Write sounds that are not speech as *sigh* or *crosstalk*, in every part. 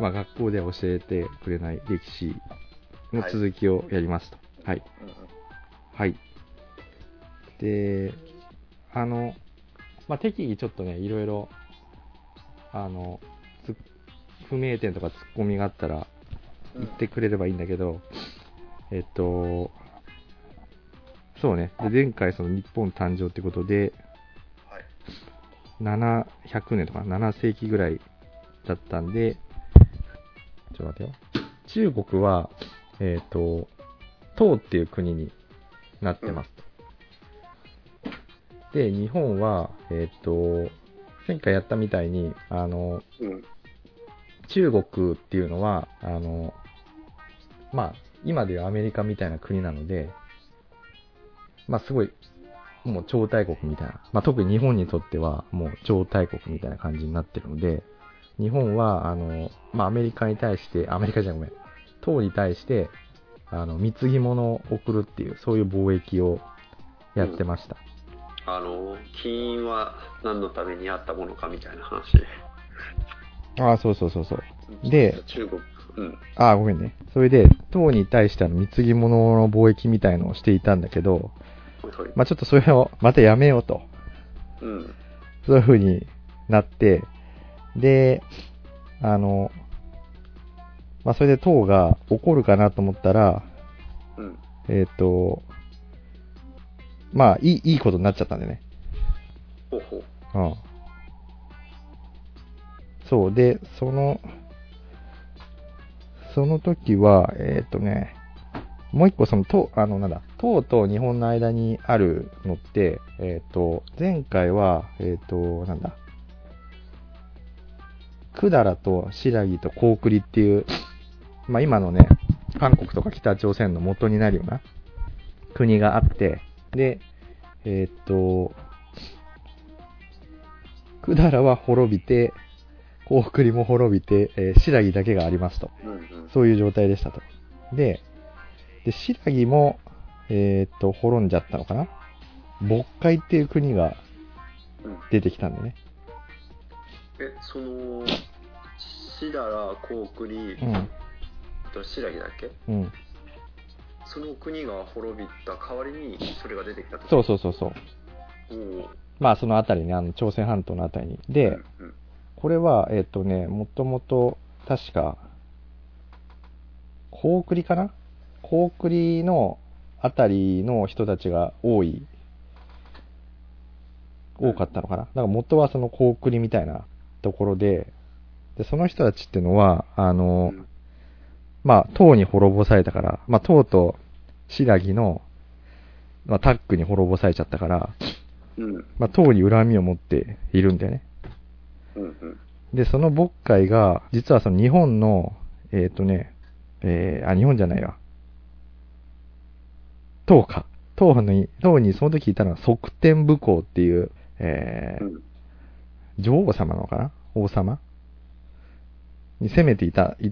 まあ学校では教えてくれない歴史の続きをやりますと。はい。はい。で、あの、まあ、適宜ちょっとね、いろいろ、あの、つ不明点とかツッコミがあったらうん言ってくれればいいんだけど、えっと、そうね。で、前回その日本誕生ってことで、はい。700年とか7世紀ぐらいだったんで、ちょっと待ってよ。中国は、えっ、と、唐っていう国になってますと。で、日本は、えっ、と、前回やったみたいに、あの、うん。中国っていうのは、あの、まあ、今でいうアメリカみたいな国なので、まあ、すごい、もう超大国みたいな。まあ、特に日本にとっては、もう超大国みたいな感じになってるので、日本は、あの、まあ、アメリカに対して、アメリカじゃごめん、党に対して、あの、貢ぎ物を送るっていう、そういう貿易をやってました。あの、金は何のためにあったものかみたいな話。ああ、そうそうそうそう。で、中国、うん。ああ、ごめんね。それで、党に対してあの貢ぎ物の貿易みたいのをしていたんだけど、まあちょっとそれをまたやめようと。うん。そういう風になって、で、あの、まあそれで党が怒るかなと思ったら、うん。えっ、と、まあいい、いいことになっちゃったんだよね。ほうほう。うん。そう、で、その、その時は、えっ、とね、もう一個その、と、あの、なんだ、唐と日本の間にあるのって、えっ、と、前回は、えっ、と、なんだ、百済と新羅と高句麗っていう、まあ今のね、韓国とか北朝鮮の元になるような国があって、で、えっ、と、百済は滅びて、高句麗も滅びて、えー、新羅だけがありますと。そういう状態でしたと。で、で、新羅も、えーっと、滅んじゃったのかな？渤海っていう国がうん出てきたんでね。え、その、シダラ、コウクリ、うん。と白木だっけ？うん。その国が滅びた代わりにそれが出てきたと。そうそうそうそう。おーまあ、そのあたりに、あの、朝鮮半島のあたりに。で、うんうんこれは、えーっとね、もともと、確か、高句麗かな？高句麗のあたりの人たちが多い、多かったのかな？だから元はその高句麗みたいなところで、で、その人たちっていうのは、あの、うんまあ、唐に滅ぼされたから、まあ、唐と新羅の、まあ、タッグに滅ぼされちゃったから、うんまあ、唐に恨みを持っているんだよね。で、その渤海が、実はその日本の、えっ、とね、えー、あ、日本じゃないわ。唐か。唐に、唐にその時いたのは側天武功っていう、えーうん女王様なのかな？王様？に攻めていた、い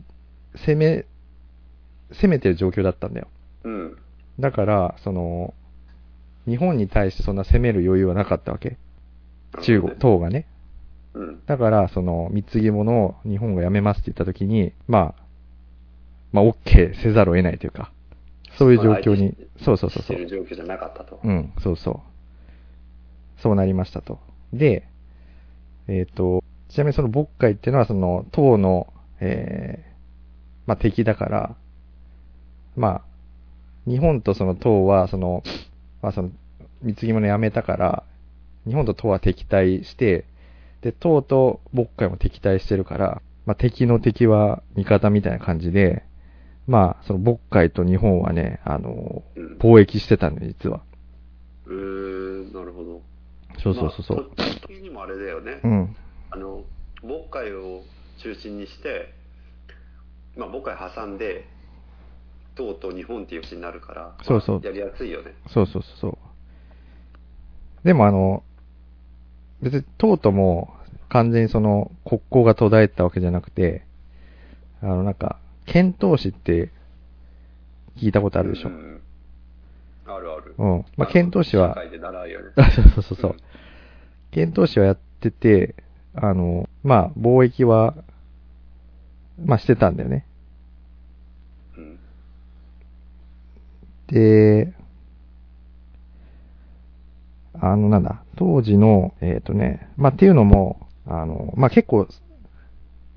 攻め、攻めてる状況だったんだよ。うんだから、その、日本に対してそんな攻める余裕はなかったわけ。中国、唐がね。うんだから、その、貢ぎ物を日本がやめますって言ったときに、まあ、まあ、OK せざるを得ないというか、そういう状況に、そうそうそうそうして。る状況じゃなかったと。うん、そうそう。そうなりましたと。で、えっ、と、ちなみにその渤海っていうのは、その、唐の、えーまあ、敵だから、まあ、日本とその唐は、その、まあ、その、貢ぎ物やめたから、日本と唐は敵対して、で、唐と渤海も敵対してるから、まあ、敵の敵は味方みたいな感じで、まあ、その渤海と日本はね、あの、貿易してたんで、実は。うーん、なるほど。そうそうそうそう。まあ、にもあれだよね。うん。あの、渤海を中心にして、まあ、渤海挟んで、唐と日本っていう国になるから、そうそうまあやりやすいよね。そうそうそうそう。でもあの、別に唐とも完全にその国交が途絶えたわけじゃなくて、あのなんか、遣唐使って聞いたことあるでしょ？うん。うんあるある。まあ、遣唐使はね。あ *laughs* そうそうそうそう。遣唐使はやってて、あの、まあ、貿易はまあしてたんだよね。うん。で、あの、なんだ、当時の、えっ、とね、まあ、っていうのも、あの、まあ、結構、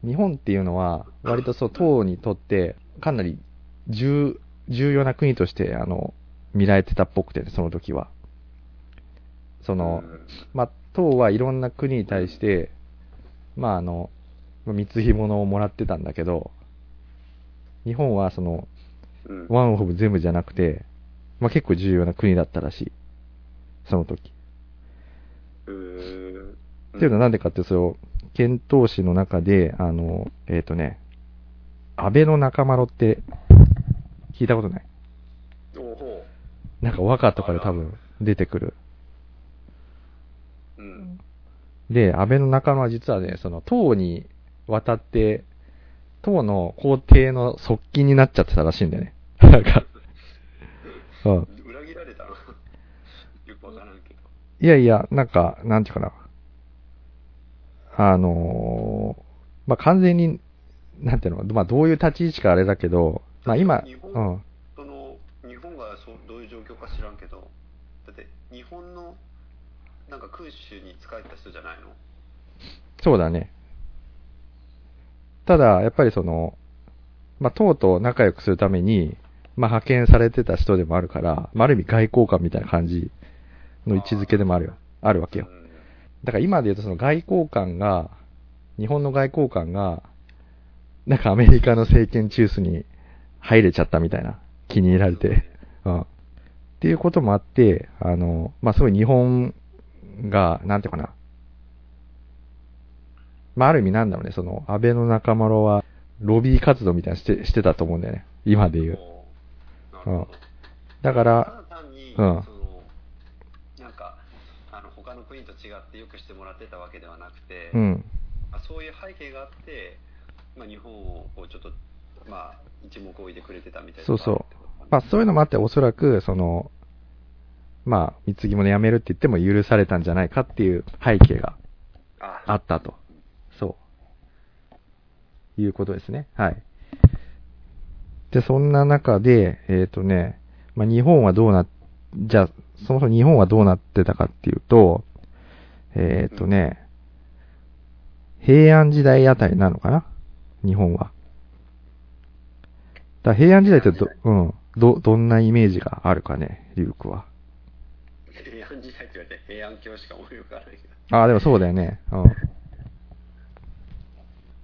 日本っていうのは、割とそう、党にとって、かなり重、重要な国として、あの、見られてたっぽくてね、その時は。その、まあ、党はいろんな国に対して、まあ、あの、貢ぎ物をもらってたんだけど、日本はその、うん。ワンオフ全部じゃなくて、まあ、結構重要な国だったらしい。その時。っていうのはなんでかって、その、遣唐使の中で、あの、えっ、とね、安倍の中丸って、聞いたことない？おほなんか和歌とかで多分出てくる。う。うん。で、安倍の中丸は実はね、その、唐に渡って、唐の皇帝の側近になっちゃってたらしいんだよね。なんか、うん。裏切られたの？*laughs* よくわからんけど。いやいや、なんか、なんていうかな。あのーまあ、完全に、なんていうの、まあ、どういう立ち位置かあれだけど、まあ、今、うん。その日本がそうどういう状況か知らんけどだって日本のなんか君主に仕えてた人じゃないの？そうだね。ただ、やっぱりその、まあ、党と仲良くするために、まあ、派遣されてた人でもあるから、まあ、ある意味外交官みたいな感じの位置づけでもあるよ。あるわけよ。うんだから今で言うとその外交官が、日本の外交官が、なんかアメリカの政権中枢に入れちゃったみたいな、気に入られて、うん。っていうこともあって、あの、まあ、すごい日本が、なんていうかな。まあ、ある意味なんだろうね、その、安倍の中丸は、ロビー活動みたいなのして、してたと思うんだよね。今で言う。そうなるほどだから、ただ単に、うんなんかあの他の国と違ってよくしてもらってたわけではなくて、うん。あそういう背景があって、まあ、日本をこうちょっと、まあ、一目置いてくれてたみたいなそうそう。まあそういうのもあって、おそらく、その、まあ、貢ぎ物やめるって言っても許されたんじゃないかっていう背景がああったと。そう。いうことですね。はい。で、そんな中で、えっ、とね、まあ日本はどうな、じゃあ、そもそも日本はどうなってたかっていうと、えっ、とね、平安時代あたりなのかな？日本は。だ平安時代ってど、うん、ど、どんなイメージがあるかね、リュウクは。平安時代って言われて平安京しか思い浮かないけど。ああ、でもそうだよね。うん。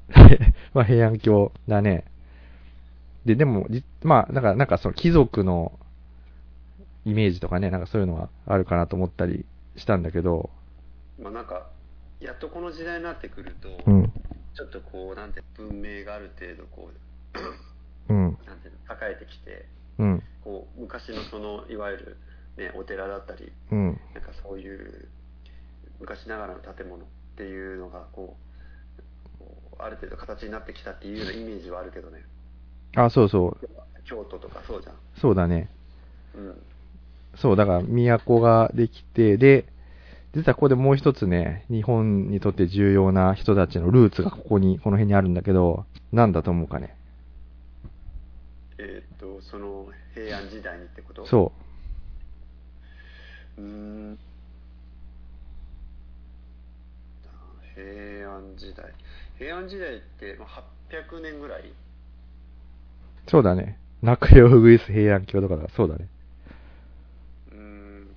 *laughs* まあ平安京だね。で、でも、じまあ、だから、なんかその貴族のイメージとかね、なんかそういうのはあるかなと思ったりしたんだけど、まあなんか、やっとこの時代になってくると、うん、ちょっとこう、なんて、文明がある程度こうん、う、なんていうの、栄えてきて、うん、こう、昔のその、いわゆる、ね、お寺だったり、うん、なんかそういう、昔ながらの建物っていうのが、こう、こうある程度形になってきたっていうようなイメージはあるけどね。あ、そうそう、京都とかそうじゃん。そうだね。うん。そう、だから都ができて、で、実はここでもう一つね、日本にとって重要な人たちのルーツがここに、この辺にあるんだけど、なんだと思うかね？えと、その、平安時代にってこと？そうーん平安時代平安時代ってまあ800年ぐらい？そうだね。中央ウグイス平安京とかだ。そうだね。うーん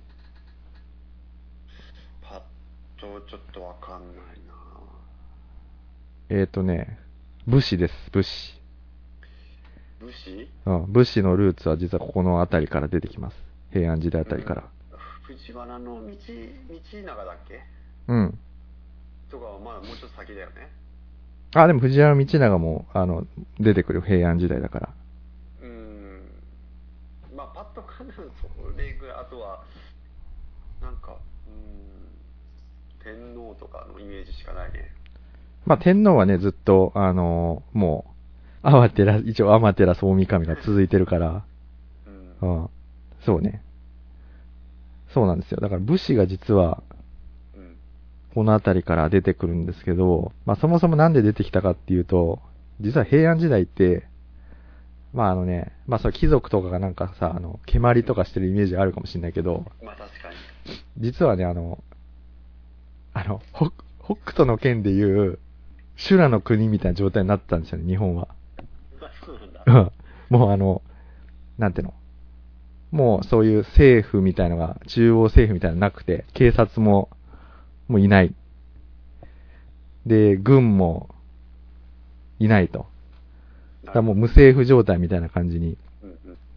パッとちょっとわかんないなえっ、ー、とね、武士です、武士。武士？うん、武士のルーツは実はここの辺りから出てきます。平安時代あたりから。藤原の道道長だっけ？うん。とかはまだもうちょっと先だよねあ、でも藤原道長も、あの、出てくる平安時代だから。うーんまあパッとかんないそれぐらいあとはなんかうーん天皇とかのイメージしかないねまあ、天皇はね、ずっと、あのもう、天照、一応天照大神が続いてるから、うんうん。そうね。そうなんですよ。だから武士が実は、うんこの辺りから出てくるんですけど、まあそもそもなんで出てきたかっていうと、実は平安時代って、まああのね、まあそう貴族とかがなんかさ、あの、蹴鞠とかしてるイメージあるかもしれないけど、まあ確かに。実はね、あの、あの、北北斗の剣でいう、修羅の国みたいな状態になってたんですよね、日本は。まあそうなんだ。うん *laughs* もうあの、なんていうの？もうそういう政府みたいのが、中央政府みたいなのなくて、警察も、もういない。で、軍も、いないと。だからもう無政府状態みたいな感じに、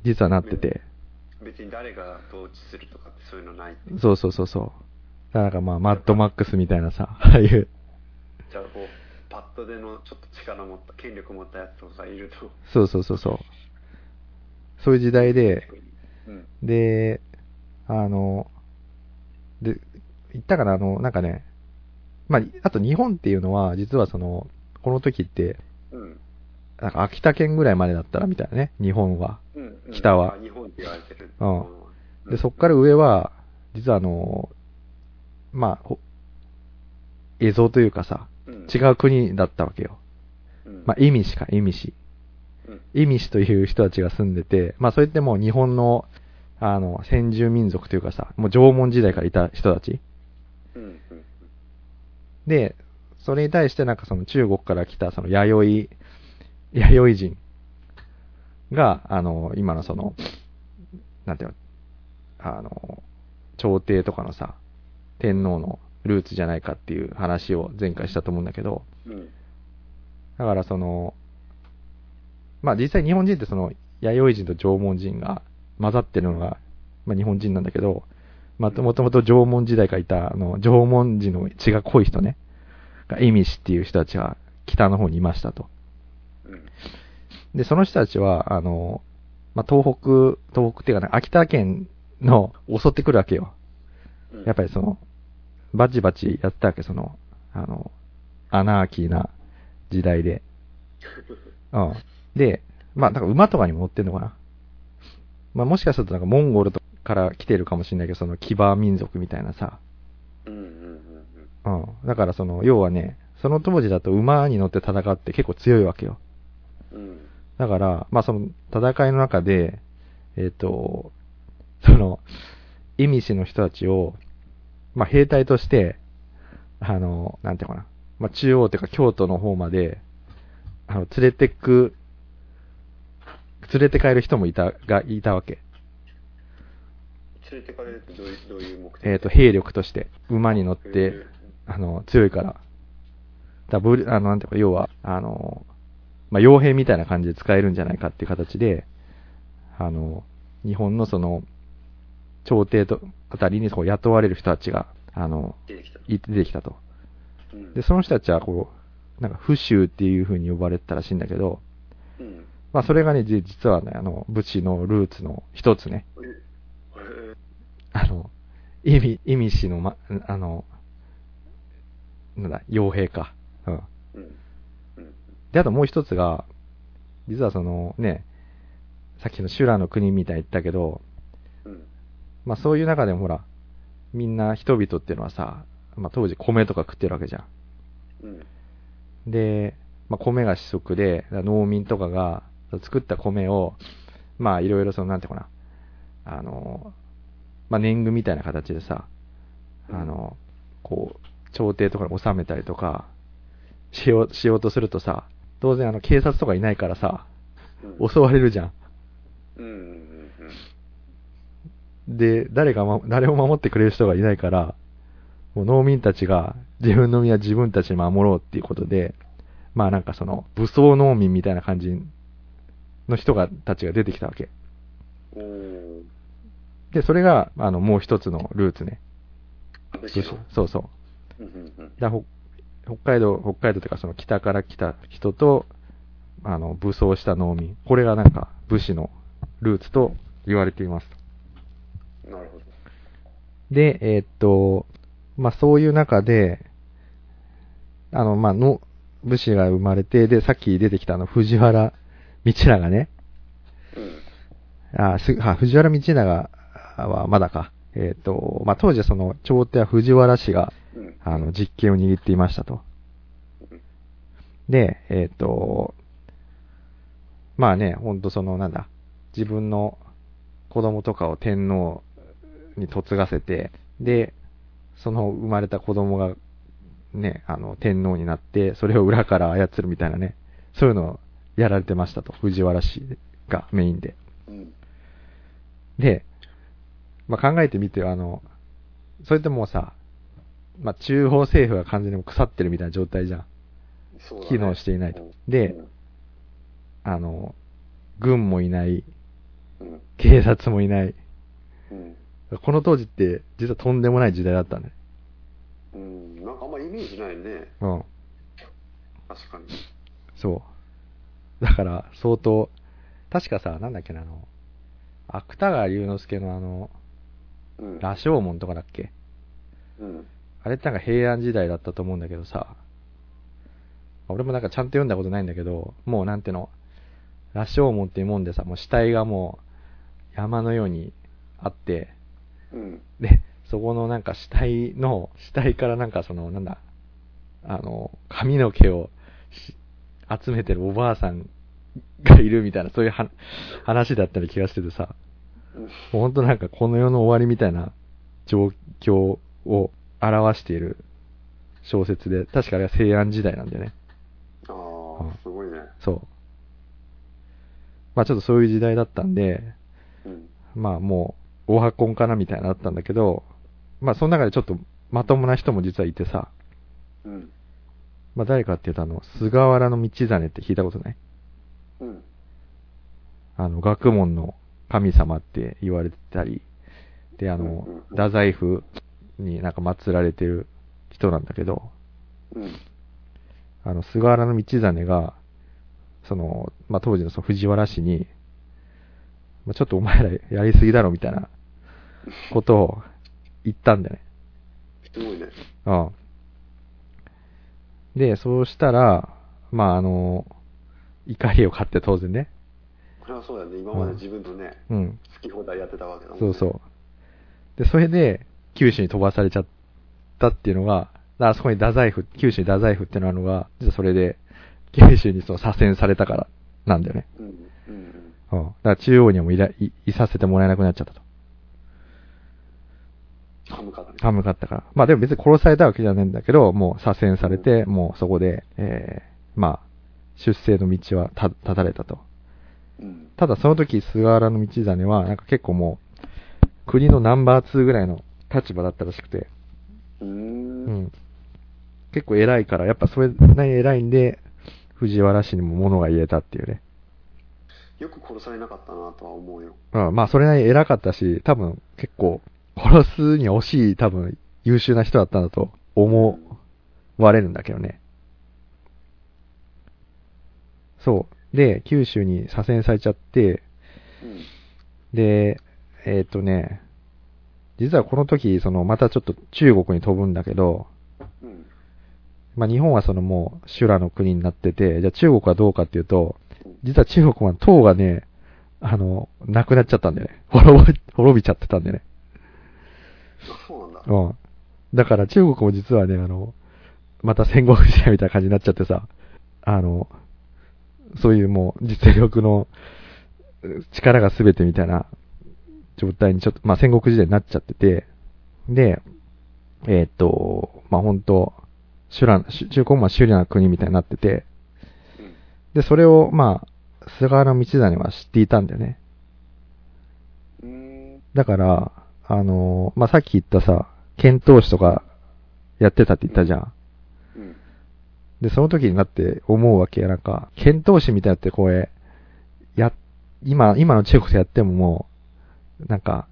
実はなってて。別に誰が統治するとかってそういうのない。そうそうそうそう。だからまあ、マッドマックスみたいなさ、ああいう、じゃあこう、パッドでのちょっと力持った、権力持ったやつとかいると。そうそうそうそう。そういう時代で、うん。で、あの、で、言ったかな、あの、なんかね、まあ、あと日本っていうのは、実はその、この時って、うん。なんか秋田県ぐらいまでだったらみたいなね、日本は。うんうん北はあ日本って言われてる。うんで、そっから上は、実はあの、まあ、ほ映像というかさ、うん違う国だったわけよ。うんまあ、イミシか、イミシ。うんイミシという人たちが住んでて、まあ、それってもう日本の、あの、先住民族というかさ、もう縄文時代からいた人たち。で、それに対してなんかその中国から来たその弥生、弥生人が、あの、今のその、なんていうの、あの、朝廷とかのさ、天皇のルーツじゃないかっていう話を前回したと思うんだけど、うんだからその、まあ実際日本人ってその、弥生人と縄文人が混ざってるのが、まあ日本人なんだけど、まあもともと縄文時代からいた、あの、縄文人の血が濃い人ね、が、イミシっていう人たちが北の方にいましたと。うんで、その人たちは、あの、まあ東北、東北っていうかね、秋田県の襲ってくるわけよ。うんやっぱりその、バチバチやってたわけ、その、あの、アナーキーな時代で。*laughs* うん。で、まあ、なんか馬とかにも乗ってんのかな。まあ、もしかするとなんかモンゴルとから来てるかもしれないけど、その騎馬民族みたいなさ。うんうんうんうん。だからその、要はね、その当時だと馬に乗って戦って結構強いわけよ。うんうんだから、まあその戦いの中で、えっ、と、その、イミシの人たちを、まあ兵隊として、あの、なんていうのかな、まあ中央っていうか京都の方まで、あの、連れてく、連れて帰る人もいた、がいたわけ。連れてかれるってどういうどういう目的？えっ、と、兵力として、馬に乗ってあの、強いから。だブリあの、なんていうか、要は、あの、まあ、傭兵みたいな感じで使えるんじゃないかっていう形で、あの、日本のその、朝廷と、あたりにそう雇われる人たちが、あの、出てきた。てきたと。で、その人たちは、こう、なんか、不衆っていう風に呼ばれてたらしいんだけど、うんまあ、それがね、実はね、あの、武士のルーツの一つね。あの、意味、意味氏の、ま、あの、なんだ、傭兵か。うん。で、あともう一つが、実はそのね、さっきの修羅の国みたいに言ったけど、まあそういう中でもほら、みんな人々っていうのはさ、まあ当時米とか食ってるわけじゃうん。ん。で、まあ米が主食で、農民とかが作った米を、まあいろいろその、なんていうかな、あの、まあ年貢みたいな形でさ、あの、こう、朝廷とかに納めたりとか、しよう、しようとするとさ、当然あの警察とかいないからさ、うん。襲われるじゃん。うんで、誰が、ま、誰も守ってくれる人がいないから、もう農民たちが自分の身は自分たちで守ろうっていうことで、まあなんかその武装農民みたいな感じの人が、たちが出てきたわけ。で、それが、あの、もう一つのルーツね。そうそう。だほ北海道、北海道というかその北から来た人と、あの、武装した農民。これがなんか武士のルーツと言われています。なるほどで、えーっと、まあ、そういう中で、あの、まあ、の、武士が生まれて、で、さっき出てきたあの、藤原道長ね。うんあ、す、あ、藤原道長はまだか。えーっと、まあ、当時はその、朝廷は藤原氏が、うんあの、実権を握っていましたと。で、えーっと、まあね、ほんとその、なんだ、自分の子供とかを天皇に嫁がせて、で、その生まれた子供が、ね、あの、天皇になって、それを裏から操るみたいなね、そういうのをやられてましたと、藤原氏がメインで。うん。で、まあ、考えてみてよ、あの、それってもうさ、まあ、中央政府が完全に腐ってるみたいな状態じゃん。ね機能していないとうんであの、軍もいない、うん。警察もいない。うん。この当時って、実はとんでもない時代だったね。うん。なんかあんまイメージないね。うん。確かに。そう。だから、相当、確かさ、なんだっけな、あの、芥川龍之介のあの、うん。羅生門とかだっけ？うん。あれってなんか平安時代だったと思うんだけどさ、俺もなんかちゃんと読んだことないんだけど、もうなんていうの、羅生門っていうもんでさ、もう死体がもう山のようにあって、うん。で、そこのなんか死体の、死体からなんかその、なんだ、あの、髪の毛をし集めてるおばあさんがいるみたいな、そういうは話だったり気がしててさ、うん。もうほんとなんかこの世の終わりみたいな状況を表している小説で、確かあれは西安時代なんだよね。あうんあ、すごいね。そう。まあちょっとそういう時代だったんで、うん。まあもう、オハコンかなみたいなのあったんだけど、まあその中でちょっとまともな人も実はいてさ、うん。まあ誰かっていうとあの、菅原道真って聞いたことない？うん。あの、学問の神様って言われてたり、で、あのうんうんうん、太宰府になんか祀られてる人なんだけど、うん。あの、菅原道真が、その、まあ、当時のその藤原氏に、まあ、ちょっとお前らやりすぎだろみたいなことを言ったんだよね。すごいね。うん。で、そうしたら、まあ、あの、怒りを買って当然ね。これはそうだよね。今まで自分のね、うん。好き放題やってたわけだもんね。そうそう。で、それで、九州に飛ばされちゃったっていうのが、だからそこに太宰府、九州に太宰府っていうのがあるのが、実はそれで、九州にその左遷されたからなんだよね。うん。うん。うん。だから中央にはもういらいいさせてもらえなくなっちゃったと。歯向かったね。寒かったから。まあでも別に殺されたわけじゃないんだけど、もう左遷されて、もうそこで、えー、まあ、出世の道はた断たれたと。うん。ただその時、菅原道真は、なんか結構もう、国のナンバー2ぐらいの立場だったらしくて、うー。うんん。結構偉いから、やっぱそれなりに偉いんで、藤原氏にも物が言えたっていうね。よく殺されなかったなとは思うよ。うん、まあそれなりに偉かったし、多分結構、殺すに惜しい多分優秀な人だったんだと思われるんだけどね。そう。で、九州に左遷されちゃって、うん。で、えーっ、とね、実はこの時、その、またちょっと中国に飛ぶんだけど、うん。まあ日本はそのもう修羅の国になってて、じゃあ中国はどうかっていうと、実は中国は唐がね、あの、なくなっちゃったんだよね。滅び、滅びちゃってたんだよね。あそうなんだ。うん。だから中国も実はね、あの、また戦国時代みたいな感じになっちゃってさ、あの、そういうもう実力のう力が全てみたいな状態にちょっと、まあ戦国時代になっちゃってて、で、えーっと、まあ本当修羅、中中国も修羅な国みたいになってて、うん。で、それを、まあ、菅原道真は知っていたんだよね。うーん。だから、あの、まあ、さっき言ったさ、剣闘士とかやってたって言ったじゃん。うん。で、その時になって思うわけや、なんか、剣闘士みたいなってこれ、や、今、今の中国でやってももう、なんか、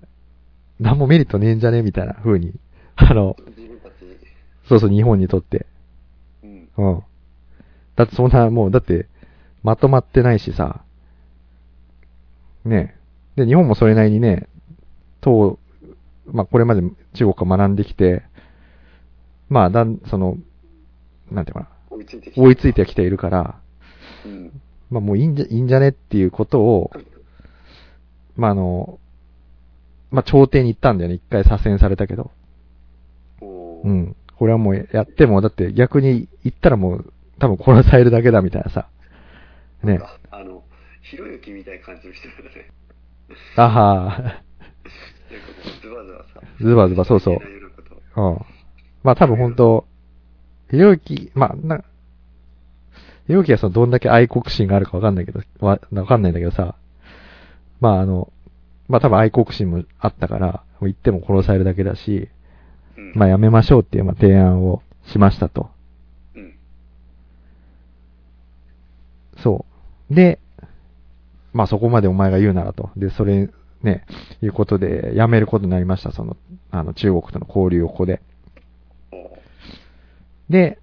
なんもメリットねえんじゃねみたいな風に、*laughs* あの、そうそう、日本にとって。うん。うん。だってそんな、もう、だって、まとまってないしさ。ねで、日本もそれなりにね、と、まあ、これまで中国が学んできて、まあ、だん、その、なんていうかな、追いついてきた。追いついてきているから、うん。まあ、もういいんじゃ、いいんじゃねっていうことを、まあ、あの、まあ、朝廷に行ったんだよね。一回左遷されたけど。うん。これはもうやっても、だって逆に言ったらもう多分殺されるだけだみたいなさ。ね。あの、ひろゆきみたいな感じの人だね。あはズバズバさ。ズバズバそうそううん。まあ多分本当ひろゆき、まあ、な、ひろゆきはそのどんだけ愛国心があるかわかんないけど、わ、わかんないんだけどさ、まああの、まあ多分愛国心もあったから、言っても殺されるだけだし、うん。まあやめましょうっていうまあ提案をしましたと。うん。そう。で、まあそこまでお前が言うならと。で、それ、ね、いうことで、やめることになりました。その、あの、中国との交流をここで。で、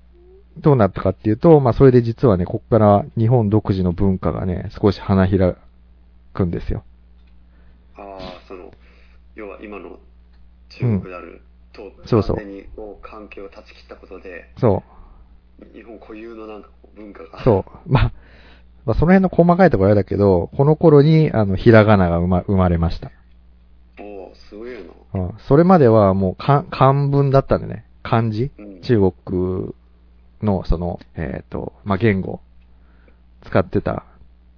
どうなったかっていうと、まあそれで実はね、ここから日本独自の文化がね、少し花開くんですよ。ああ、その、要は今の中国であると、そうそう関係を断ち切ったことで、そ日本固有のなんか文化が。う。そう。まあ、まあその辺の細かいところあれだけど、この頃に、あの、ひらがなが生ま生まれました。おおすごいな。うん。それまではもう漢漢文だったんでね。漢字？うん。中国の、その、えっ、と、まあ、言語、使ってた、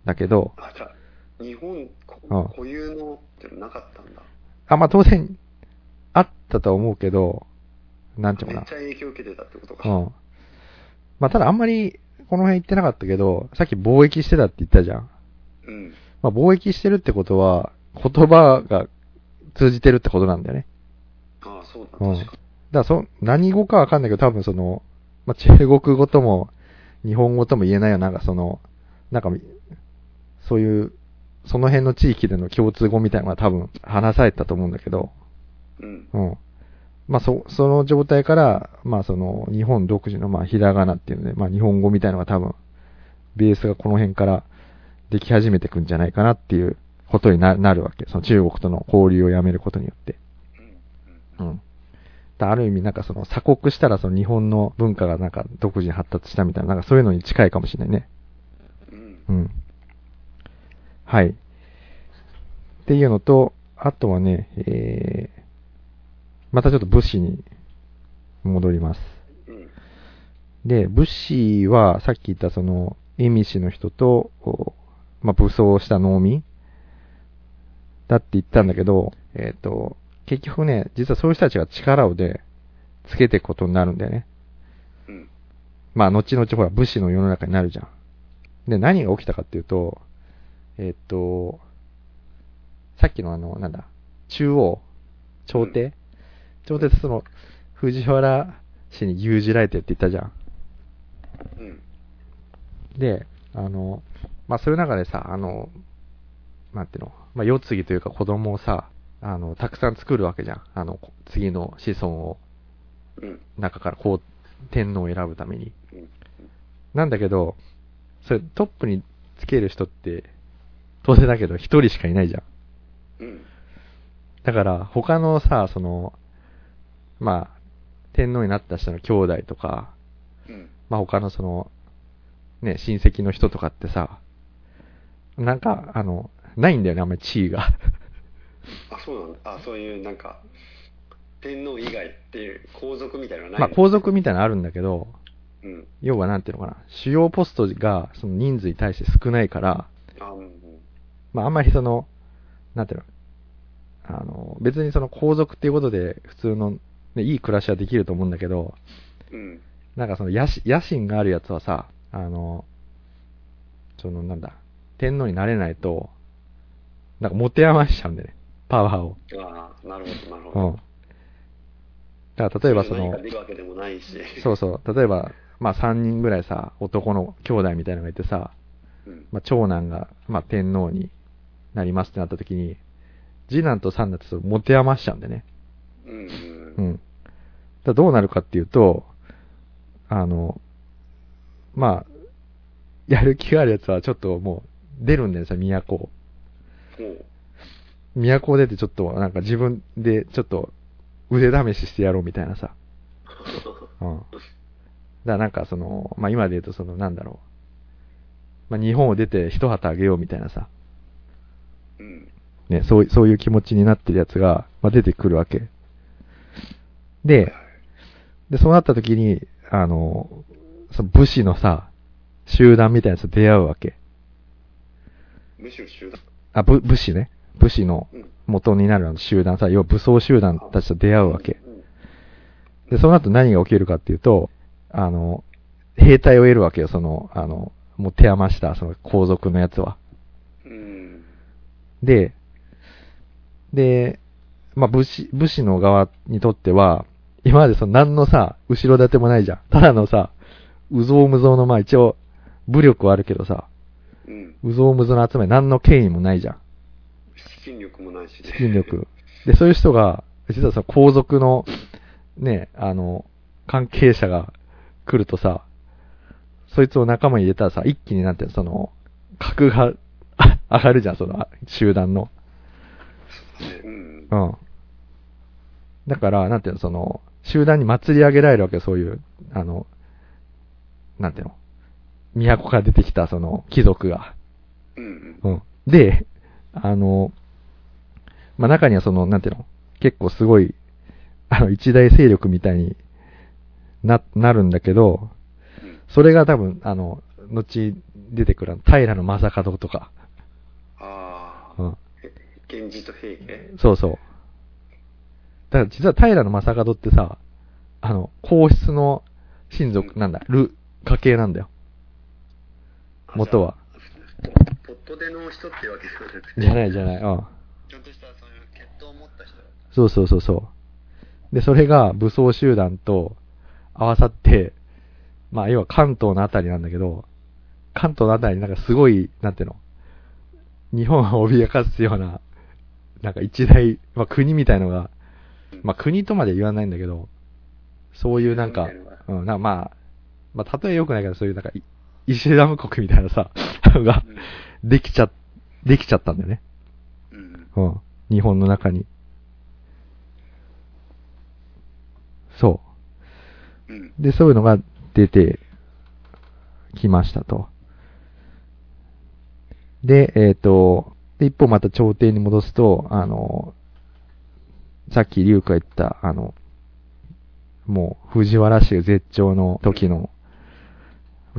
だけど、あ、じゃあ、日本固有のってなかったんだ。あ、まあ、当然、あったとは思うけど、なんていうのかめっちゃ影響を受けてたってことか。な。うん。まあ、ただあんまり、この辺言ってなかったけど、さっき貿易してたって言ったじゃん。うん。まあ、貿易してるってことは、言葉が通じてるってことなんだよね。ああ、そうだ、うん。確かだからそ、何語かわかんないけど、多分その、まあ、中国語とも、日本語とも言えないような、なんかその、なんか、そういう、その辺の地域での共通語みたいなのが多分話されてたと思うんだけど、うん。うん。まあ、そ、その状態から、まあ、その、日本独自の、まあ、ひらがなっていうので、まあ、日本語みたいなのが多分、ベースがこの辺からでき始めてくんじゃないかなっていうことにななるわけ。その中国との交流をやめることによって。うん。ある意味なんかその鎖国したらその日本の文化がなんか独自に発達したみたいな、なんかそういうのに近いかもしれないね。うん。うん。はい。っていうのと、あとはね、えー、またちょっと武士に戻ります。うん。で、武士はさっき言ったその、恵美氏の人と、まあ、武装した農民だって言ったんだけど、えっ、と、結局ね、実はそういう人たちが力をで、つけていくことになるんだよね。うん。まあ、後々ほら、武士の世の中になるじゃん。で、何が起きたかっていうと、えっ、と、さっきのあの、なんだ、中央、朝廷、朝廷ってその、藤原氏に牛耳られてるって言ったじゃん。うん。で、あの、まあ、そういう中でさ、あの、なんていうの、まあ、世継ぎというか子供をさ、あの、たくさん作るわけじゃん。あの、次の子孫を、うん。中からこう、天皇を選ぶために。うん。なんだけど、それトップにつける人って、当然だけど一人しかいないじゃん。うん。だから、他のさ、その、まあ、天皇になった人の兄弟とか、うん。まあ他のその、ね、親戚の人とかってさ、なんか、あの、ないんだよね、あんまり地位が。*laughs* あ、そうなんだ。あ、そういうなんか、天皇以外っていう皇族みたいなのはないまあ皇族みたいなのあるんだけど、うん。要はなんていうのかな、主要ポストがその人数に対して少ないから、あ、うん。まああんまりその、なんていうの、あの、別にその皇族っていうことで普通の、ね、いい暮らしはできると思うんだけど、うん。なんかその野心野心があるやつはさ、あの、そのなんだ、天皇になれないと、なんか持て余しちゃうんだよね、パワーを。ああ、なるほど、なるうん。ほど。だから例えばその何か、出るわけでもないし。そうそう、例えば、まあ3人ぐらいさ、男の兄弟みたいなのがいてさ、うん。まあ長男が、まあ天皇になりますってなった時に、次男と三男ってその持て余しちゃうんだよね。うん。うん。うん。だどうなるかっていうと、あの、まあ、やる気があるやつはちょっともう出るんだよさ、都を。都を出てちょっとなんか自分でちょっと腕試ししてやろうみたいなさ。*laughs* うん。だからなんかその、まあ今で言うとそのなんだろう。まあ日本を出て一旗あげようみたいなさ。うん。ね、そういそういう気持ちになってるやつが、まあ、出てくるわけ。で、で、そうなった時に、あの、その武士のさ、集団みたいなやつと出会うわけ。珍武士の集団？あ、武武士ね。武士のうん。元になるあの集団さ、要は武装集団たちと出会うわけ。うん。で、その後何が起きるかっていうと、あの、兵隊を得るわけよ、その、あの、もう手余した、その皇族のやつは。うん。で、で、まあ、武士、武士の側にとっては、今までその何のさ、後ろ盾もないじゃん。ただのさ、うぞうむぞうの、まあ一応、武力はあるけどさ、うん。うぞうむぞうの集め何の権威もないじゃん。資金力もないしね。資金力。で、そういう人が、実はさ、皇族の、ね、あの、関係者が来るとさ、そいつを仲間に入れたらさ、一気になんてその、格があ *laughs* 上がるじゃん、その、集団の。ねうん。うん。だから、なんていうの、その、集団に祭り上げられるわけよ、そういう、あの、なんていうの、都から出てきた、その、貴族が。うん。うん。で、あの、まあ、中にはその、なんていうの、結構すごい、あの、一大勢力みたいにな、なるんだけど、うん。それが多分、あの、後出てくる、平の正門とか、ああ。うん。源氏と平家そうそう。だから実は平の正門ってさ、あの、皇室の親族なんだ、ル、家系なんだよ。元は。ポットでの人ってわけじゃなくて。じゃないじゃない、うん。ちゃんとしたそういう血統を持った人。そうそうそうそう。で、それが武装集団と合わさって、まあ、要は関東のあたりなんだけど、関東のあたりになんかすごい、なんていうの、日本を脅かすような、なんか一大、まあ国みたいのが、まあ国とまで言わないんだけど、そういうなんかうん、なまあ、まあ例え良くないけど、そういうなんか、いイスラム国みたいなさ、の *laughs* が、できちゃ、できちゃったんだよね。うん。うん。日本の中に。そう。で、そういうのが出てきましたと。で、えっ、と、で、一方また朝廷に戻すと、あの、さっき龍が言った、あの、もう藤原氏絶頂の時の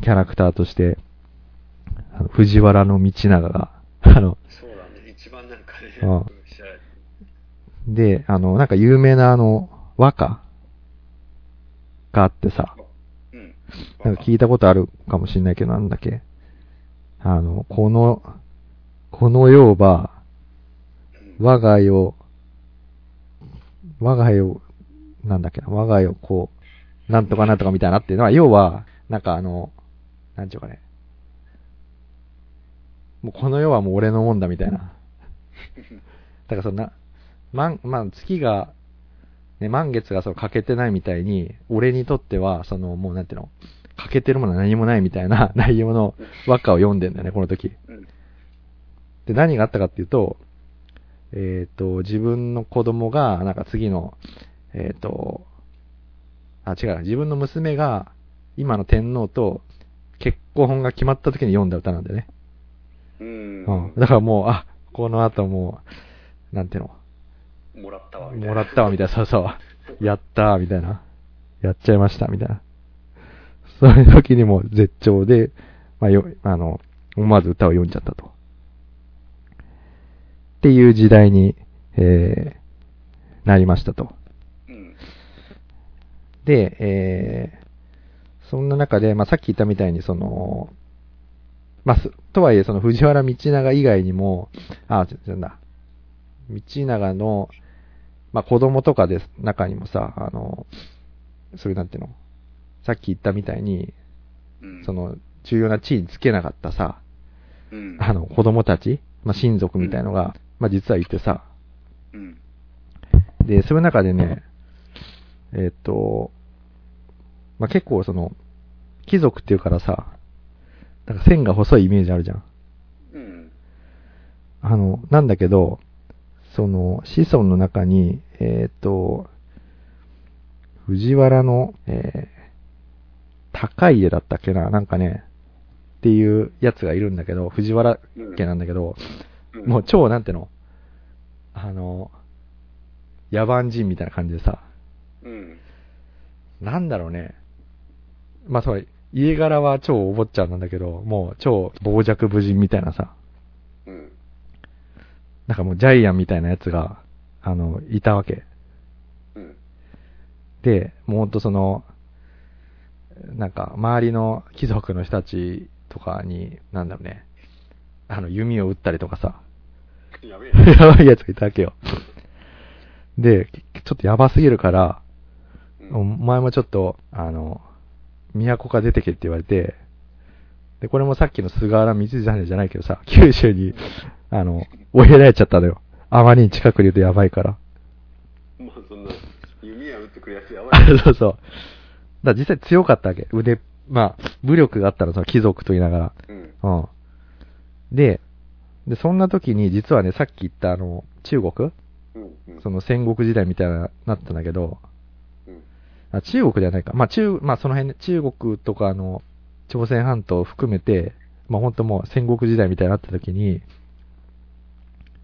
キャラクターとして、あの藤原の道長が、あの、そうだね。一番なんかね、うんで、あの、なんか有名なあの、和歌があってさ、る。うん。なんか聞いたことあるかもしれないけど、なんだっけ。あの、この、この世は、うん我が世、我が世、なんだっけな、我が世、こう、なんとかなんとかみたいなっていうのは、要は、なんかあの、なんちゅうかね、もうこの世はもう俺のもんだみたいな。だからそんな、満、まあ、月が、ね、満月がそう欠けてないみたいに、俺にとっては、その、もうなんていうの、欠けてるものは何もないみたいな *laughs* 内容の和歌を読んでんだよね、この時。うん。で、何があったかっていうと、えっ、と、自分の子供が、なんか次の、えっ、と、あ、違う、自分の娘が、今の天皇と結婚が決まった時に読んだ歌なんだよね。うん。うん。だからもう、あ、この後もう、なんていうの、もらったわ、みたいな。もらったわ、みたいな、そうそう、やったー、みたいな。やっちゃいました、みたいな。そういう時にも絶頂で、まあ、よ、あの、思わず歌を読んじゃったと。っていう時代に、えー、なりましたと。うん。で、えー、そんな中で、まあ、さっき言ったみたいに、その、まあ、すとはいえ、その藤原道長以外にも、あ、なんだ、道長の、まあ、子供とかです、中にもさ、あの、そういうなんていうの、さっき言ったみたいに、うん。そ、の、重要な地位につけなかったさ、うん。あの、子供たち、まあ、親族みたいのが、まあ、実はいてさ、うん。で、そういう中でね、えーっと、まあ、結構その、貴族っていうからさ、なんか線が細いイメージあるじゃん。うん。あの、なんだけど、その、子孫の中に、えーっと、藤原の、えー高家だったっけな、なんかね、っていうやつがいるんだけど、藤原家なんだけど、うんもう超なんての、あの、野蛮人みたいな感じでさ、うん。なんだろうね。まあそう、家柄は超お坊ちゃんなんだけど、もう超傍若無人みたいなさ、うん。なんかもうジャイアンみたいなやつが、あの、いたわけ。うん。で、もうほんとその、なんか、周りの貴族の人たちとかに、なんだろうね、あの、弓を撃ったりとかさ、やべえな。*laughs* やばいやつがいたわけよ。で、ちょっとやばすぎるから、うんお前もちょっと、あの、都から出てけって言われて、で、これもさっきの菅原道真じゃないけどさ、九州に、あの、追いやられちゃったのよ。あまりに近くにいるとやばいから。まあそんな、弓矢撃ってくるやつやばい。*laughs* そうそう。だ実際強かったわけ。腕、まあ、武力があったの、その貴族と言いながら。うん。うん。で、で、そんな時に実はね、さっき言ったあの、中国？うん。うん。その戦国時代みたいな、なったんだけど、うん。あ中国じゃないか。まあ中、まあその辺ね、中国とかあの、朝鮮半島を含めて、まあ本当もう戦国時代みたいになった時に、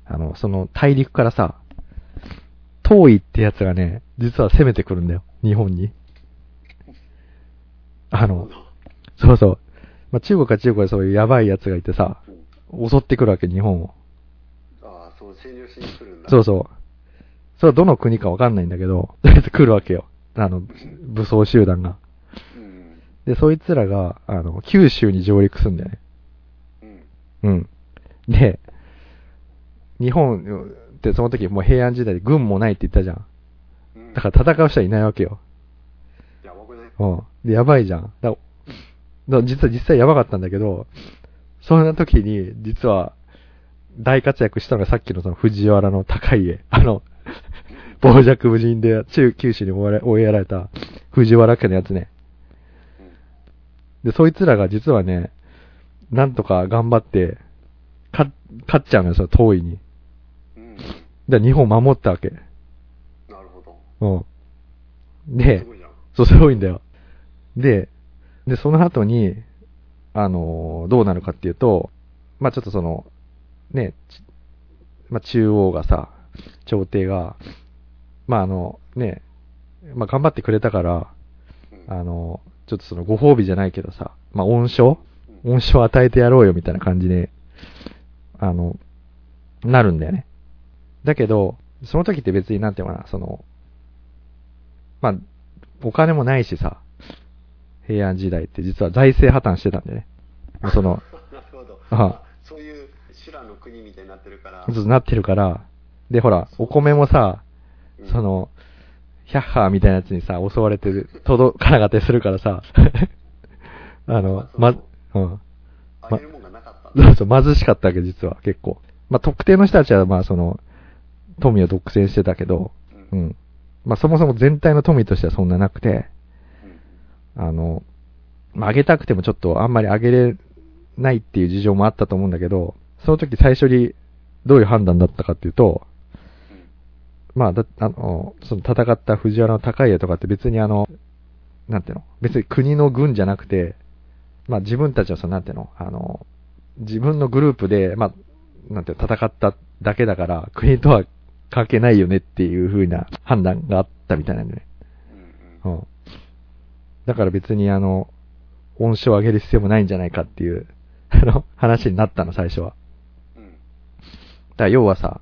あの、その大陸からさ、遠いってやつがね、実は攻めてくるんだよ。日本に。あの、そうそう。まあ中国は中国でそういうやばいやつがいてさ、うん襲ってくるわけ、日本を。ああ、そう、占領しに来るんだ。そうそう。それはどの国かわかんないんだけど、とりあえず来るわけよ。あの、武装集団が。うん。で、そいつらが、あの、九州に上陸するんだよね。うん。うん。で、日本ってその時もう平安時代で軍もないって言ったじゃん。うん。だから戦う人はいないわけよ。やばくないうん。で、やばいじゃん。だだ実は実際やばかったんだけど、そんな時に、実は、大活躍したのがさっきのその藤原の高家。あの、*laughs* 傍若無人で中、九州に追われ追いやられた藤原家のやつね。で、そいつらが実はね、なんとか頑張って、か、勝っちゃうのよ、その遠いに。うん。うん。で、日本を守ったわけ。なるほど。うん。で。そう、すごいんだよ。で、で、その後に、あのどうなるかっていうと、まあちょっとその、ね、まあ中央がさ、朝廷が、まああの、ね、まあ頑張ってくれたから、あの、ちょっとそのご褒美じゃないけどさ、まあ恩賞？恩賞与えてやろうよみたいな感じで、あの、なるんだよね。だけど、その時って別になんていうかな、その、まあ、お金もないしさ、平安時代って実は財政破綻してたんだよね。その、*laughs* なるほど。ああそういう修羅の国みたいになってるから。ずっとなってるから、で、ほら、お米もさ、うんそ、の、ヒャッハーみたいなやつにさ、*laughs* 襲われて届かなかったりするからさ、あの、ま、うん。あげるもんがなかったんだ。そうそう、貧しかったわけ、実は、結構。まあ、特定の人たちは、まあ、その、富を独占してたけど、う。うんん。まあ、そもそも全体の富としてはそんななくて、うんあの、まあ、上げたくてもちょっとあんまり上げれないっていう事情もあったと思うんだけど、その時最初にどういう判断だったかっていうと、まあ、だ、あの、その戦った藤原の高家とかって別にあの、なんていうの別に国の軍じゃなくて、まあ自分たちはその、なんていうのあの、自分のグループで、まあ、なんていうの戦っただけだから、国とは関係ないよねっていう風な判断があったみたいなんだよね。うん。だから別にあの、恩賞を上げる必要もないんじゃないかっていう、*laughs* あの、話になったの、最初は。うん。だから要はさ、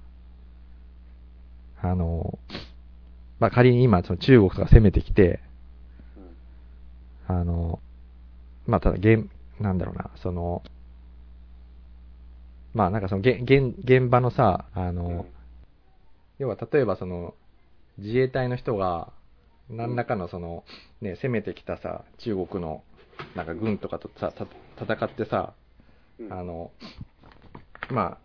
あの、まあ、仮に今、その中国とか攻めてきて、うん。あの、まあ、ただ、現、なんだろうな、その、まあ、なんかその、現、現、現場のさ、あの、うん要は例えばその、自衛隊の人が、何らかのその、ね、攻めてきたさ、中国の、なんか軍とかとさ、た戦ってさ、うんあの、まあ、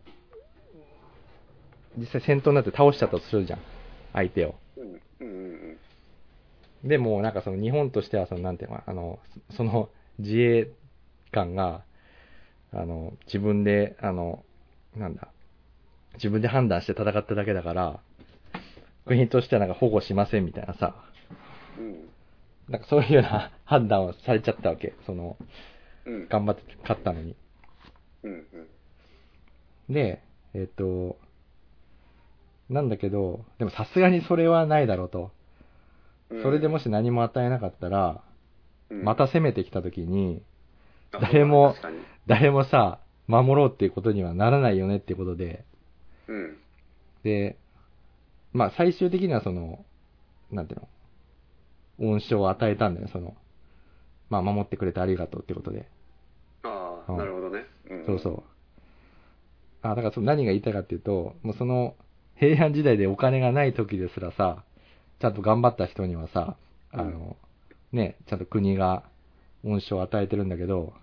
実際戦闘になって倒しちゃったとするじゃん、相手を。でも、なんかその日本としては、その、なんていうのあの、そその自衛官が、あの、自分で、あの、なんだ、自分で判断して戦っただけだから、国としてはなんか保護しませんみたいなさ、うん。なんかそういうような判断をされちゃったわけ。その、うん。頑張って勝ったのに。うん。うん。で、えっ、と、なんだけど、でもさすがにそれはないだろうと。うんそれでもし何も与えなかったら、うんまた攻めてきた時に、あ誰も。誰もさ、守ろうっていうことにはならないよねっていうことで、うん。で、まあ最終的にはその、なんていうの、恩賞を与えたんだよ、その、まあ守ってくれてありがとうってことで。ああ、うんなるほどね。うんそうそう。あ、だからその何が言いたいかっていうと、もうその、平安時代でお金がない時ですらさ、ちゃんと頑張った人にはさ、あの、ね、ちゃんと国が恩賞を与えてるんだけど、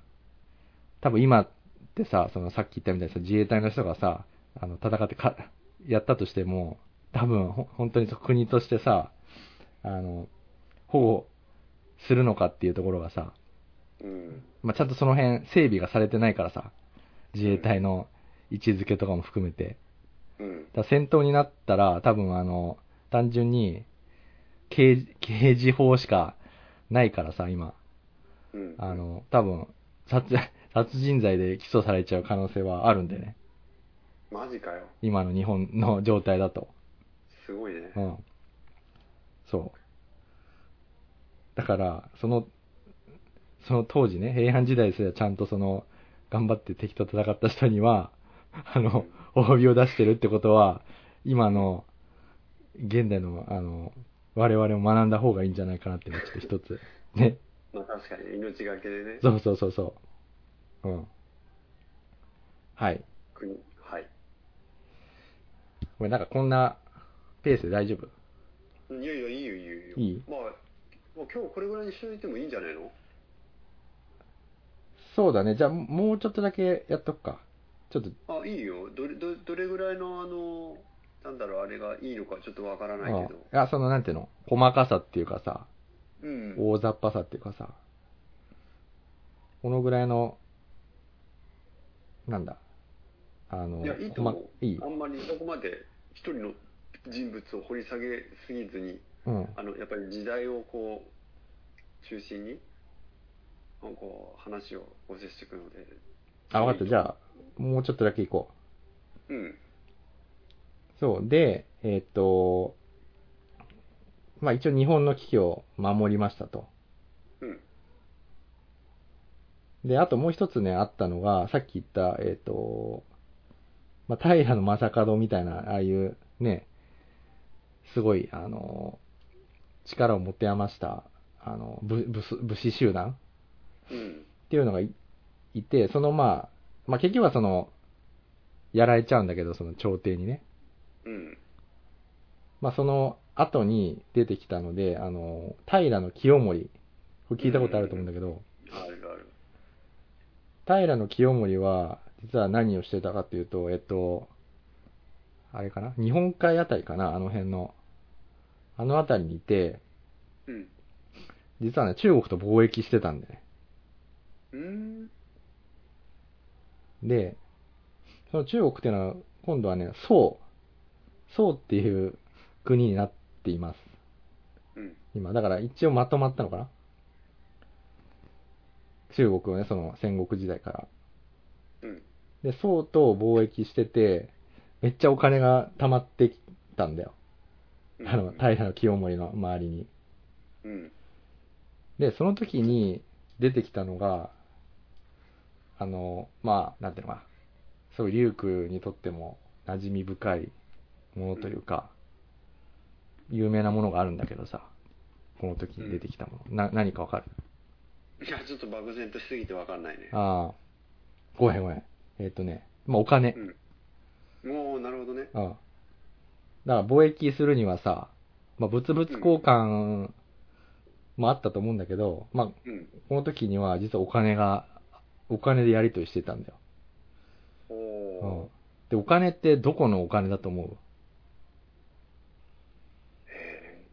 多分今ってさ、そのさっき言ったみたいにさ、自衛隊の人がさ、あの、戦ってか、やったとしても、多分ほ本当にそ国としてさ、あの、保護するのかっていうところがさ、うん。まあ、ちゃんとその辺整備がされてないからさ、自衛隊の位置づけとかも含めて。うん。だから戦闘になったら、多分あの、単純に刑事、刑事法しかないからさ、今。うん。あの、多分、殺、殺人罪で起訴されちゃう可能性はあるんでね。マジかよ。今の日本の状態だと。すごいね。うん。そう。だから、その、その当時ね、平安時代ですらちゃんとその、頑張って敵と戦った人には、あの、褒美を出してるってことは、今の、現代の、あの、我々も学んだ方がいいんじゃないかなってのはちょっと一つ。ね。まあ確かに命がけでね。そうそうそうそう。うん。はい。国。はい。これなんかこんなペースで大丈夫？いやいや、いいよいいよいいよ。いい？まあ、もう今日これぐらいにしといてもいいんじゃないの？そうだね。じゃあ、もうちょっとだけやっとくか。ちょっと、あ、いいよ。どれ、どどれぐらいのあの、なんだろう、あれがいいのかちょっとわからないけど。うんあ、その、なんていうの？細かさっていうかさ、うん。大雑把さっていうかさ、このぐらいの、なんだ、あの、いや、いいと思う細。いい？あんまりそこまで一人の人物を掘り下げすぎずに、うん。あの、やっぱり時代をこう、中心に、こう、話をおせしていくので。あ、わかった。じゃあ、もうちょっとだけ行こう。うん。そう。で、えーっと、まあ一応日本の危機を守りましたと。うん。で、あともう一つね、あったのが、さっき言った、えっ、と、まあ、平の正門みたいな、ああいうね、すごい、あの、力を持て余した、あの、武武士武士集団うん。っていうのがいいて、そのまあ、まあ結局はその、やられちゃうんだけど、その朝廷にね。うん。まあその後に出てきたので、あの、平清盛、これ聞いたことあると思うんだけど、あるある。平清盛は、実は何をしてたかっていうと、えっと、あれかな？日本海あたりかな？あの辺の。あのあたりにいて、うん。実はね、中国と貿易してたんだよね。うーん。で、その中国っていうのは、今度はね、宋。宋っていう国になっています。うん。今。だから一応まとまったのかな中国をね、その戦国時代から。うん。で、宋と貿易してて、めっちゃお金が溜まってきたんだよ。うんあの、平清盛の周りに。うん。で、その時に出てきたのが、あの、まあ、なんていうのかな。すごい、龍空にとっても馴染み深いものというか、有名なものがあるんだけどさ、この時に出てきたもの。な、何かわかる？いや、ちょっと漠然としすぎてわかんないね。ああ、ごめんごめん。えっ、とね、まあ、お金。うん。もう、なるほどね。うん。だから貿易するにはさ、まあ、物々交換もあったと思うんだけど、まあ、うん。この時には実はお金が、お金でやり取りしてたんだよ。おうんー。。で、お金ってどこのお金だと思う？へ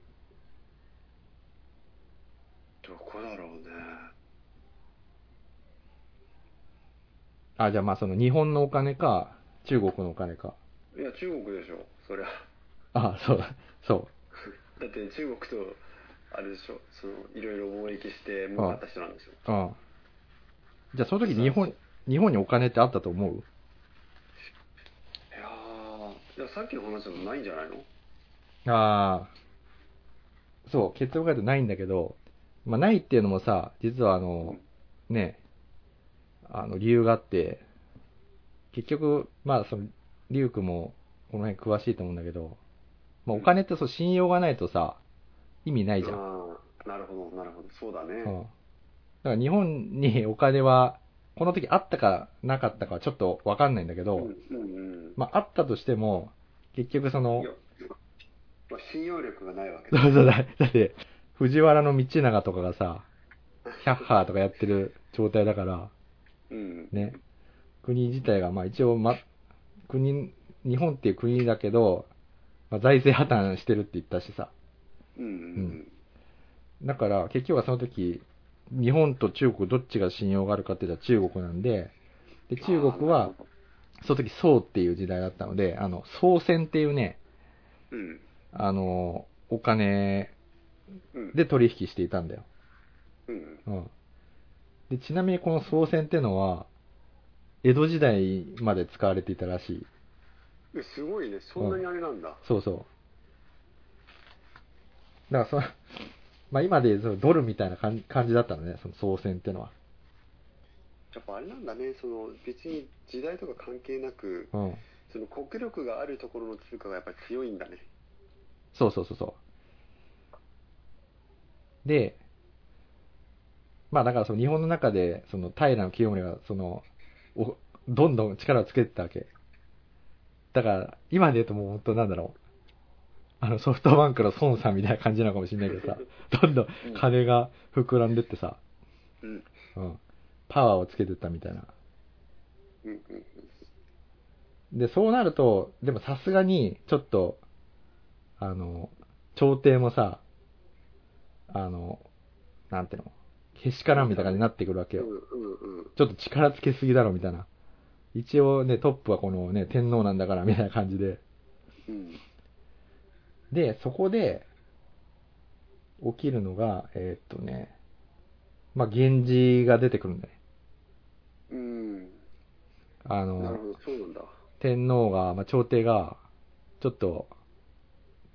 ーどこだろうね。あ、じゃあまあその日本のお金か、中国のお金か。いや、中国でしょ、そりゃ。あ、そうだ、そだって中国と、あれでしょ、その、いろいろ貿易して儲かった人なんでしょ。う。うん。じゃあその時日本、日本にお金ってあったと思う？いやー、いやさっきの話だとないんじゃないの？ああ。そう、結論から言うとないんだけど、まあないっていうのもさ、実はあの、ね、あの理由があって、結局、まあその、リュウクもこの辺詳しいと思うんだけど、まあ、お金ってそう信用がないとさ、意味ないじゃん。ああ、なるほど、なるほど。そうだね。うん。だから日本にお金は、この時あったかなかったかはちょっとわかんないんだけど、うん、うん、うん。まあ、あったとしても、結局その信用力がないわけそだ。*laughs* うそうだ、だって、藤原道長とかがさ、ヒャッハーとかやってる状態だから、うん。ね、国自体が、まあ一応、ま、国、日本っていう国だけど、まあ、財政破綻してるって言ったしさ。うん、うん。だから、結局はその時、日本と中国どっちが信用があるかって言ったら中国なんで、で、中国はその時宋っていう時代だったので、あの、宋銭っていうね、うん。あの、お金うん。で取引していたんだよ。うん。うん。で、ちなみにこの宋銭っていうのは、江戸時代まで使われていたらしい。えすごいね。そんなにあれなんだ。そうそう。だからそ、*laughs* まあ今でそのドルみたいな感感じだったのね、その総選っていうのは。やっぱあれなんだね。その、別に時代とか関係なく、うん。その国力があるところの通貨がやっぱり強いんだね。そうそうそうそう。で、まあだからその日本の中で、その平清盛が、その、おどんどん力をつけてたわけ。だから、今で言うともう本当なんだろう。あのソフトバンクの孫さんみたいな感じなのかもしれないけどさ、*laughs* どんどん金が膨らんでってさ、うん。うん。パワーをつけてったみたいな。うん。うん。で、そうなると、でもさすがに、ちょっと、あの、朝廷もさ、あの、なんていうの、けしからんみたいな感じになってくるわけよ。うん。うん。うん。ちょっと力つけすぎだろ、みたいな。一応ね、トップはこのね、天皇なんだから、みたいな感じで。うん。で、そこで、起きるのが、えーっとね、まあ、源氏が出てくるんだよね。うん。あの。天皇が、まあ、朝廷が、ちょっと、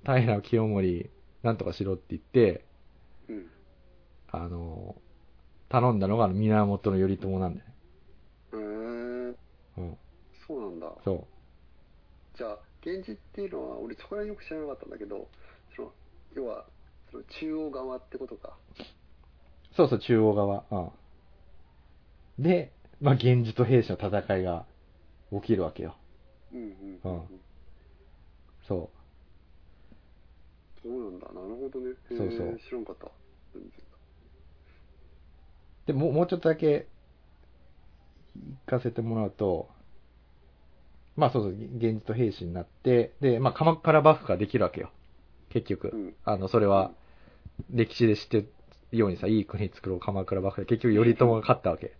平清盛、なんとかしろって言って、うん。あの、頼んだのが源頼朝なんだよ。そうなんだ。そじゃあ、源氏っていうのは、俺そこら辺よく知らなかったんだけど、その、要は、その中央側ってことか。う。そうそう、中央側。うん。で、まあ、源氏と平氏の戦いが起きるわけよ。うんうんうん。うんそそうなんだ。なるほどね。そうそう知らんかった。で、もう、もうちょっとだけ、行かせてもらうと、まあそうそう、源氏と平氏になって、で、まあ鎌倉幕府ができるわけよ。結局。うんあの、それは、歴史で知ってるようにさ、いい国作ろう鎌倉幕府で、結局頼朝が勝ったわけ。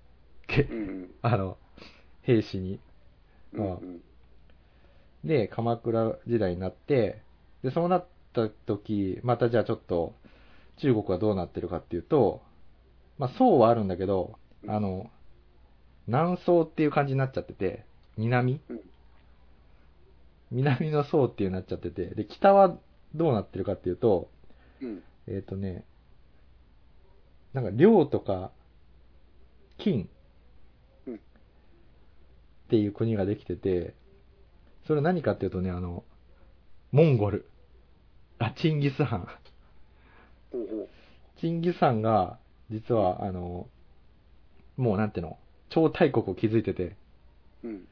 けうんうん。あの、平氏に。うんうん。で、鎌倉時代になって、で、そうなった時、またじゃあちょっと、中国はどうなってるかっていうと、まあ、宋はあるんだけど、うんあの、南宋っていう感じになっちゃってて、南うん南の宋っていうになっちゃってて、で、北はどうなってるかっていうと、うん。えっ、とね、なんか、領とか、金うんっていう国ができてて、それは何かっていうとね、あの、モンゴル。あ、チンギス・ハン。ほうほう。チンギス・ハンが、実は、あの、もうなんていうの、超大国を築いてて、うん。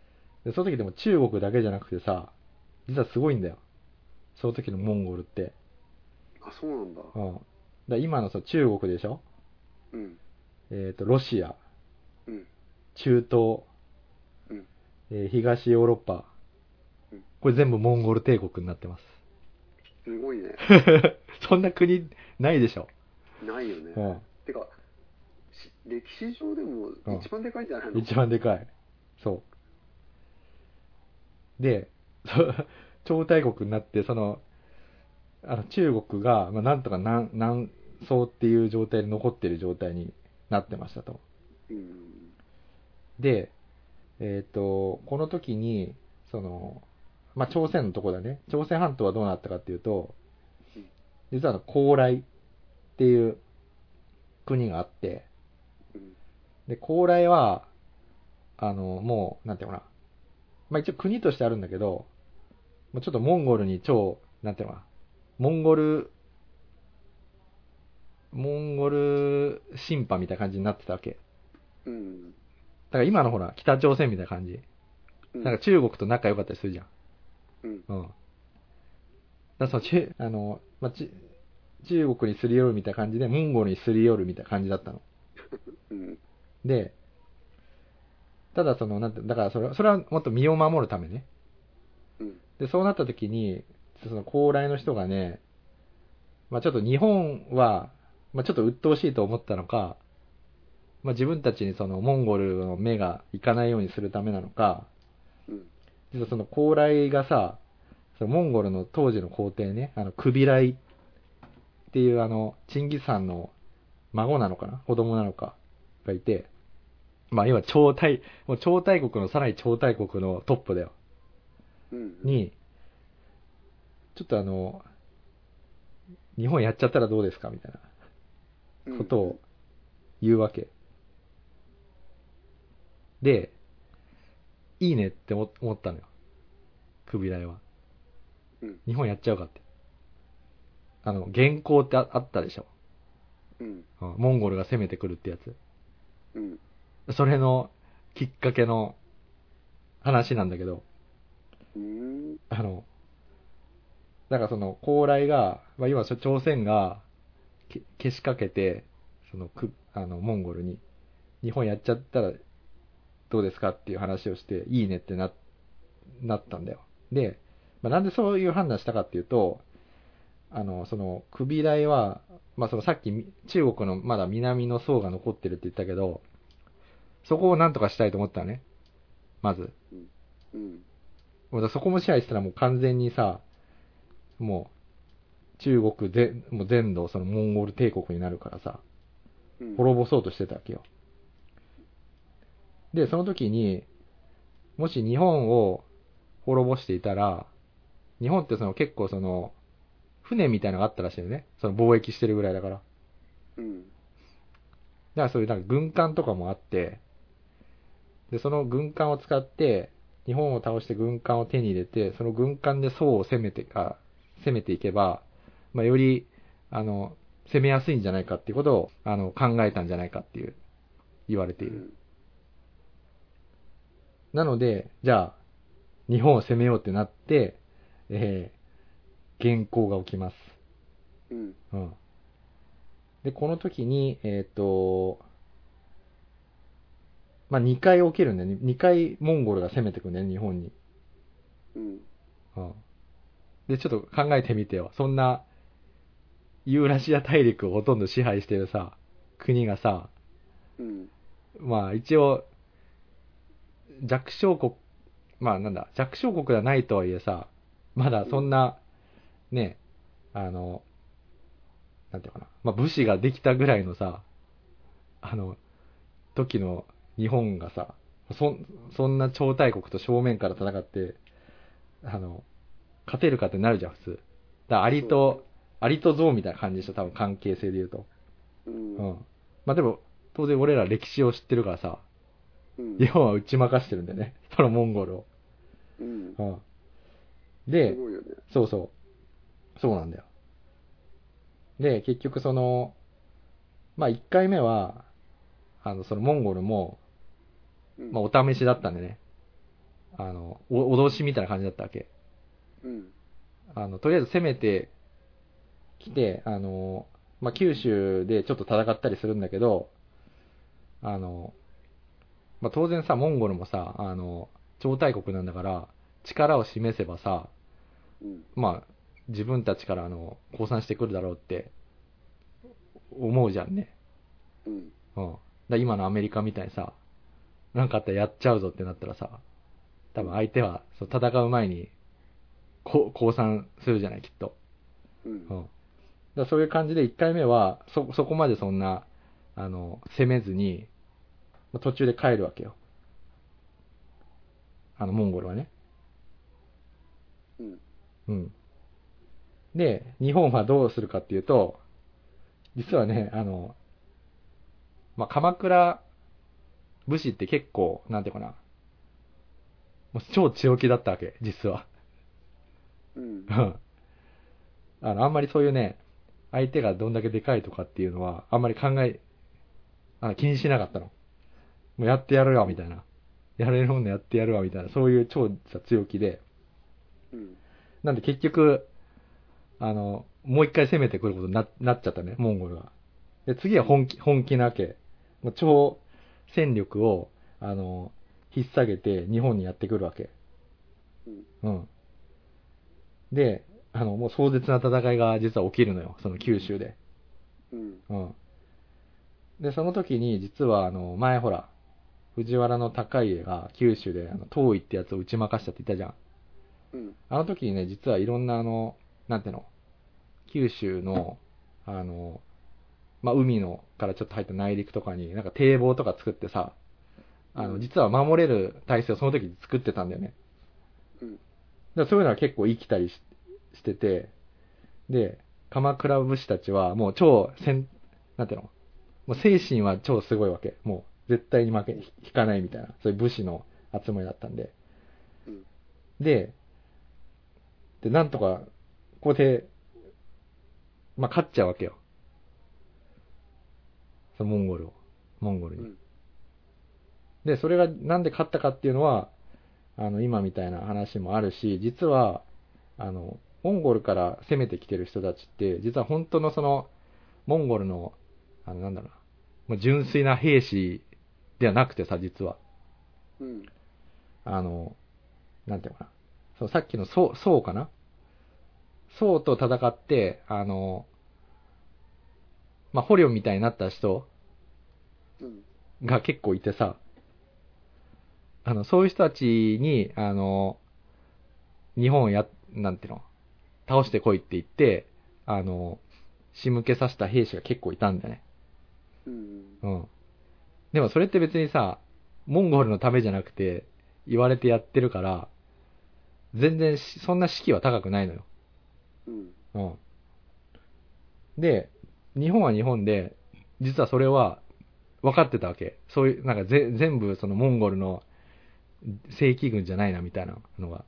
でその時でも中国だけじゃなくてさ、実はすごいんだよ。その時のモンゴルって。あ、そうなんだ。うん。だ今のさ、中国でしょ？うん。えっ、と、ロシア、うん。中東、うん。えー東ヨーロッパうん。これ全部モンゴル帝国になってます。すごいね。*laughs* そんな国ないでしょ？ないよね。うん。てか、し歴史上でもうん一番でかいんじゃないの？一番でかい。そう。で、*laughs* 超大国になって、その、あの中国が、まあ、なんとか南南宋っていう状態で残ってる状態になってましたと。うん。で、えっ、と、この時に、その、まあ、朝鮮のとこだね。朝鮮半島はどうなったかっていうとうん、実はあの、高麗っていう国があって、うん。で、高麗は、あの、もう、なんていうのかな。まあ、一応国としてあるんだけど、もうちょっとモンゴルに超、なんていうのかな、モンゴル、モンゴル審判みたいな感じになってたわけ。うん。だから今のほら、北朝鮮みたいな感じ。うん。なんか中国と仲良かったりするじゃん。うん。うん。だからその中、あの、まあ、ち中国にすり寄るみたいな感じで、モンゴルにすり寄るみたいな感じだったの。うん。で、ただその、なんて、だからそれは、それはもっと身を守るためね。うん。で、そうなった時に、その高麗の人がね、まあちょっと日本は、まあちょっと鬱陶しいと思ったのか、まあ自分たちにそのモンゴルの目がいかないようにするためなのか、うん。実はその高麗がさ、そのモンゴルの当時の皇帝ね、あの、クビライっていうあの、チンギス・ハンの孫なのかな子供なのかがいて、まあ要は超大、もう超大国のさらに超大国のトップだよ。うん。に、ちょっとあの、日本やっちゃったらどうですかみたいなことを言うわけ。で、いいねって思思ったのよ。クビライは。うん。日本やっちゃうかって。あの、原稿ってああったでしょ。うん。うんモンゴルが攻めてくるってやつ。うん。それのきっかけの話なんだけど、うん。あの、だからその、高麗が、まあ、今、朝鮮がけけしかけて、その、く、あの、モンゴルに、日本やっちゃったらどうですかっていう話をして、いいねってな、なったんだよ。で、まあ、なんでそういう判断したかっていうと、あの、その、クビライは、まあ、そのさっきみ中国のまだ南の層が残ってるって言ったけど、そこをなんとかしたいと思ったのね。まず。うん。もうだそこも支配したらもう完全にさ、もう、中国で、もう全土、そのモンゴル帝国になるからさ、うん。滅ぼそうとしてたわけよ。で、その時に、もし日本を滅ぼしていたら、日本ってその結構その、船みたいなのがあったらしいよね。その貿易してるぐらいだから。だかうん。らそういうなんか軍艦とかもあって、で、その軍艦を使って、日本を倒して軍艦を手に入れて、その軍艦で宋を攻めて、あ、攻めていけば、まあ、より、あの、攻めやすいんじゃないかっていうことを、あの、考えたんじゃないかっていう、言われている。なので、じゃあ、日本を攻めようってなって、えー、原稿が起きます。うん。うん。で、この時に、えっ、と、まあ、2回起きるんだよね。2回モンゴルが攻めてくんだよね、日本に。うん。うん。で、ちょっと考えてみてよ。そんな、ユーラシア大陸をほとんど支配してるさ、国がさ、うん。まあ一応、弱小国、まあなんだ、弱小国ではないとはいえさ、まだそんな、ね、あの、なんていうかな、まあ武士ができたぐらいのさ、あの、時の日本がさ、そん、そんな超大国と正面から戦って、あの、勝てるかってなるじゃん、普通。だアリと、アリとゾウみたいな感じでしょ、多分関係性で言うと。うん。うん。まあでも、当然俺ら歴史を知ってるからさ、うん。日本は打ち負かしてるんだよね。*laughs* そのモンゴルを。うん。うん。すで、ね。そうそう。そうなんだよ。で、結局その、まあ1回目は、あの、そのモンゴルも、うん。まあお試しだったんでね。あの、お脅しみたいな感じだったわけ。うん。あの、とりあえず攻めてきて、あの、まあ九州でちょっと戦ったりするんだけど、あの、まあ当然さ、モンゴルもさ、あの、超大国なんだから、力を示せばさ、うん。まあ、自分たちからあの、降参してくるだろうって、思うじゃんね。うん。うん。だ今のアメリカみたいにさ、なんかあったらやっちゃうぞってなったらさ、多分相手は、そう戦う前に、こ降参するじゃない、きっと。うんうん。だそういう感じで1回目は、そ、そこまでそんな、あの、攻めずに、まあ途中で帰るわけよ。あの、モンゴルはね。うん。うん。で、日本はどうするかっていうと、実はね、あの、まあ、鎌倉武士って結構、なんていうかな、もう超強気だったわけ、実は。うん。う *laughs* んあの、あんまりそういうね、相手がどんだけでかいとかっていうのは、あんまり考え、あの気にしなかったの。もうやってやるわ、みたいな。やれるもんのやってやるわ、みたいな。そういう超さ強気で。うん。なんで結局、あの、もう一回攻めてくることにななっちゃったね、モンゴルが。で、次は本気、本気なわけ。もう超戦力を、あの、引っ提げて日本にやってくるわけ。うん。うん。で、あの、もう壮絶な戦いが実は起きるのよ、その九州で。うん。うん。で、その時に実はあの、前ほら、藤原の高家が九州であの、東夷ってやつを打ち負かしたって言ったじゃん。うん。あの時にね、実はいろんなあの、なんていうの、九州の、あの、まあ、海のからちょっと入った内陸とかに、なんか堤防とか作ってさ、あの、うん実は守れる体制をその時に作ってたんだよね。うん。だからそういうのは結構生きたりししてて、で、鎌倉武士たちはもう超戦、なんていうの？もう精神は超すごいわけ。もう絶対に負け、引かないみたいな、そういう武士の集まりだったんで。うん。で、で、なんとか、ここで、まあ、勝っちゃうわけよ。そのモンゴルを。モンゴルに。うん。で、それがなんで勝ったかっていうのは、あの、今みたいな話もあるし、実は、あの、モンゴルから攻めてきてる人たちって、実は本当のその、モンゴルの、あの、なんだろうな、もう純粋な兵士ではなくてさ、実は。うん。あの、なんていうのかな。そう、さっきの宋、宋かな？宋と戦って、あの、まあ、捕虜みたいになった人うん。が結構いてさ、あの、そういう人たちに、あの、日本をや、なんていうの、倒してこいって言って、あの、仕向けさせた兵士が結構いたんだよね。うん。うん。でもそれって別にさ、モンゴルのためじゃなくて、言われてやってるから、全然しそんな士気は高くないのよ。うん。うん。で、日本は日本で、実はそれは分かってたわけ。そういう、なんかぜ全部そのモンゴルの正規軍じゃないなみたいなのが。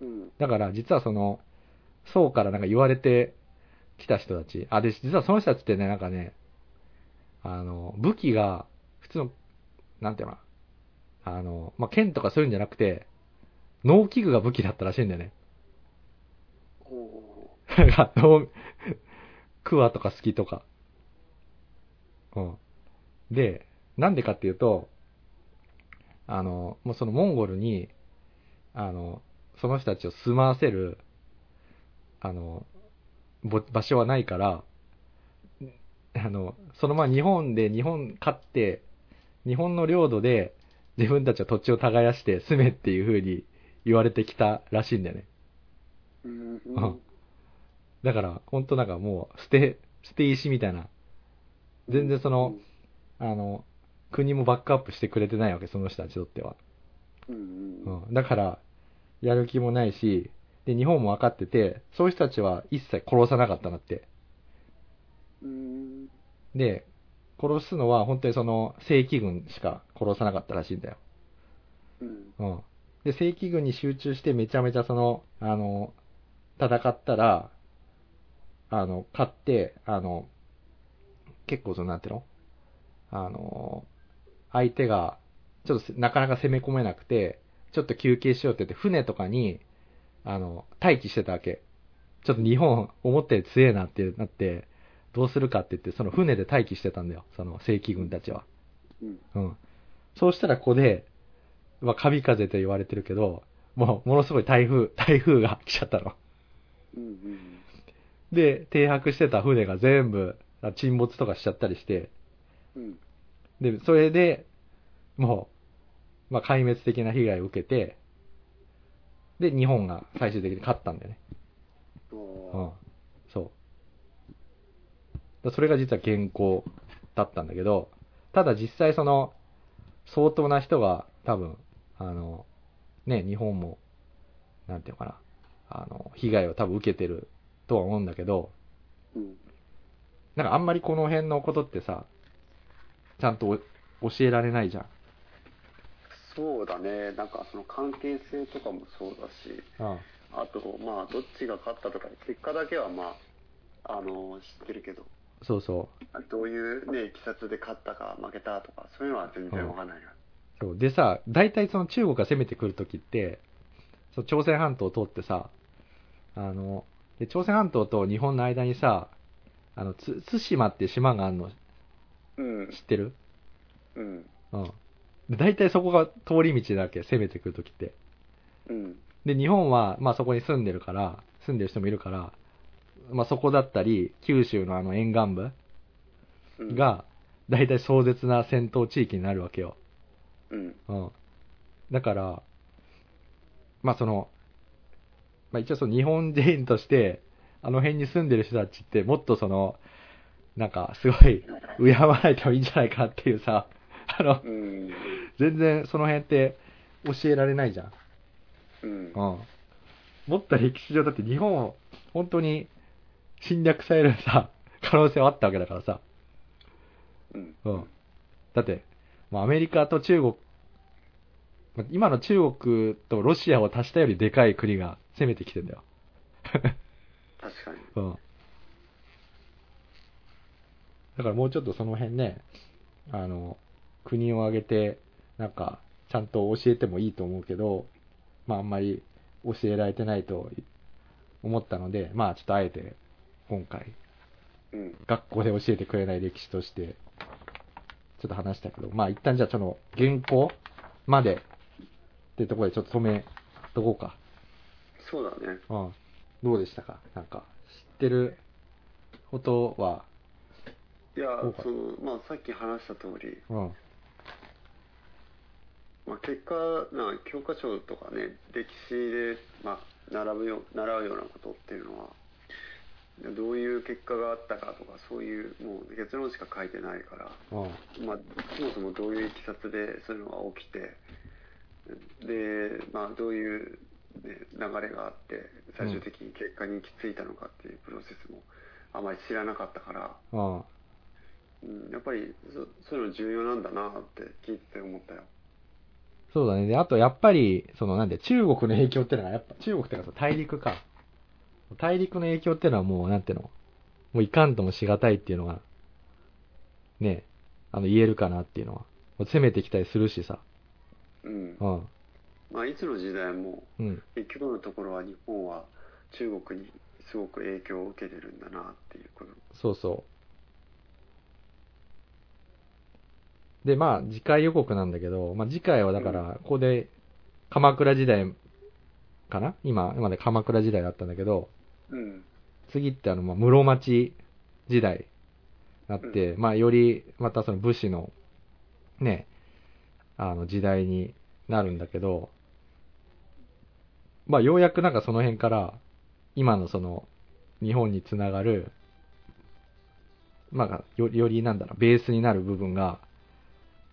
うん。だから実はその、宋からなんか言われてきた人たち。あ、で、実はその人たちってね、なんかね、あの、武器が、普通の、なんていうのかなあの、まあ、剣とかそういうんじゃなくて、農機具が武器だったらしいんだよね。お *laughs* なんか、農、クワとか好きとか。うん。で、なんでかっていうと、あの、もうそのモンゴルに、あの、その人たちを住まわせる、あの、ぼ場所はないから、あの、そのまま日本で日本勝って、日本の領土で自分たちの土地を耕して住めっていう風に言われてきたらしいんだよね。うん。うんだから、本当なんかもう、捨て、捨て石みたいな。全然その、あの、国もバックアップしてくれてないわけ、その人たちにとっては。うん。だから、やる気もないし、で、日本も分かってて、そういう人たちは一切殺さなかったなって。うん。で、殺すのは本当にその、正規軍しか殺さなかったらしいんだよ。うん。うん。で、正規軍に集中してめちゃめちゃその、あの、戦ったら、あの、勝って、あの、結構その、なんていうの？あの、相手が、ちょっとなかなか攻め込めなくて、ちょっと休憩しようって言って、船とかに、あの、待機してたわけ。ちょっと日本、思ったより強えなってなって、どうするかって言って、その船で待機してたんだよ。その正規軍たちは。うん。うん。そうしたらここで、まあ、神風と言われてるけど、もう、ものすごい台風、台風が来ちゃったの。うん。で、停泊してた船が全部、あ沈没とかしちゃったりして、うん。で、それで、もう、まあ、壊滅的な被害を受けて、で、日本が最終的に勝ったんだよね。うおん。そう。だそれが実は原稿だったんだけど、ただ実際その、相当な人が多分、あの、ね、日本も、なんていうのかな、あの、被害を多分受けてるとは思うんだけど、うん。なんかあんまりこの辺のことってさ、ちゃんとお教えられないじゃん。そうだね。なんかその関係性とかもそうだし、うん。あと、まあ、どっちが勝ったとか、結果だけは、まあ、あの、知ってるけど、そうそう。どういうね、いきさつで勝ったか負けたとか、そういうのは全然わかんないな。そうでさ、大体その中国が攻めてくるときって、そう朝鮮半島を通ってさ、あの、で朝鮮半島と日本の間にさ、あの、つ対馬って島があるのうん知。ってる？うん。うん。で大体そこが通り道だけ攻めてくるときって。うん。で、日本は、まあそこに住んでるから、住んでる人もいるから、まあそこだったり、九州のあの沿岸部うん、が、大体壮絶な戦闘地域になるわけよ。うん。うん。だから、まあその、まあ一応その日本人として、あの辺に住んでる人たちってもっとその、なんかすごい敬わないといいんじゃないかっていうさ、あのう、ん。全然その辺って教えられないじゃん。うんう。ん。もっと歴史上だって日本を本当に侵略されるさ、可能性はあったわけだからさ。うん。うん。だって、もうアメリカと中国、ま今の中国とロシアを足したよりでかい国が攻めてきてんだよ。確かに。うん。だからもうちょっとその辺ね、あの、国を挙げて、なんか、ちゃんと教えてもいいと思うけど、まああんまり教えられてないと思ったので、まあちょっとあえて、今回、うん。学校で教えてくれない歴史として、ちょっと話したけど、まあ一旦じゃあその原稿までってところでちょっと止めとこうか。そうだね。うん。どうでしたか？なんか、知ってることは、いやその、まあ、さっき話した通り、うん。まあ、結果、な教科書とかね、歴史で、まあ、習うよ習うようなことっていうのは、どういう結果があったかとか、そういう、もう結論しか書いてないから、うん。まあ、そもそもどういういきさつでそういうのが起きて、で、まあ、どういう、ね、流れがあって、最終的に結果に行き着いたのかっていうプロセスもあまり知らなかったから、うん。うん、やっぱりそそういうの重要なんだなって聞いてて思ったよ。そうだね。で、あとやっぱり、そのなんで、中国の影響ってのが、やっぱ、中国ってかさ、大陸か。大陸の影響ってのはもう、なんていうの、もういかんともしがたいっていうのが、ね、あの、言えるかなっていうのは。攻めてきたりするしさ。うんうん。まあ、いつの時代もうん。結局のところは日本は中国にすごく影響を受けてるんだなっていうこと。そうそう。で、まあ、次回予告なんだけど、まあ、次回はだから、ここで、鎌倉時代かな？今、今まで鎌倉時代だったんだけど、うん。次ってあの、まあ、室町時代になって、まあ、より、またその武士の、ね、あの、時代になるんだけど、まあ、ようやくなんかその辺から、今のその、日本につながる、まあ、よよりなんだろう、ベースになる部分が、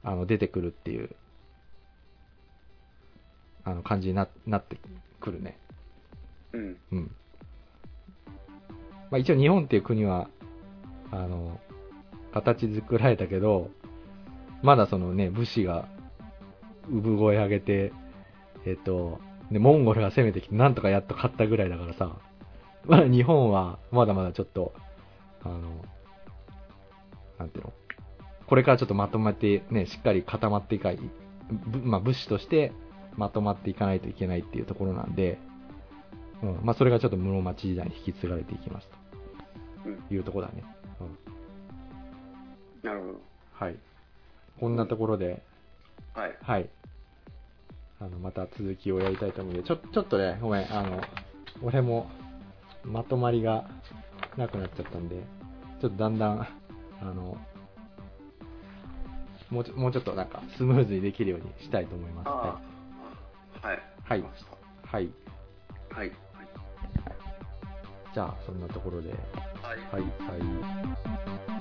あの、出てくるっていう、あの、感じにななってくるね。うん。うん。まあ一応日本っていう国は、あの、形作られたけど、まだそのね、武士が産声上げて、えっと、で、モンゴルが攻めてきてなんとかやっと勝ったぐらいだからさ、まだ日本はまだまだちょっと、あの、なんていうの、これからちょっとまとまってね、しっかり固まっていかない、ぶまあ武士としてまとまっていかないといけないっていうところなんで、うん、まあそれがちょっと室町時代に引き継がれていきますうん。というところだね。うん、なるほど。はい。こんなところで、はい。はい。あの、また続きをやりたいと思うので、ちょ、ちょっとね、ごめん、あの、俺もまとまりがなくなっちゃったんで、ちょっとだんだん、あの、もうちょ、もうちょっとなんかスムーズにできるようにしたいと思います。あはあ。はい。はい。はい。たはい。じゃあ、そんなところで、はい。はい、はい。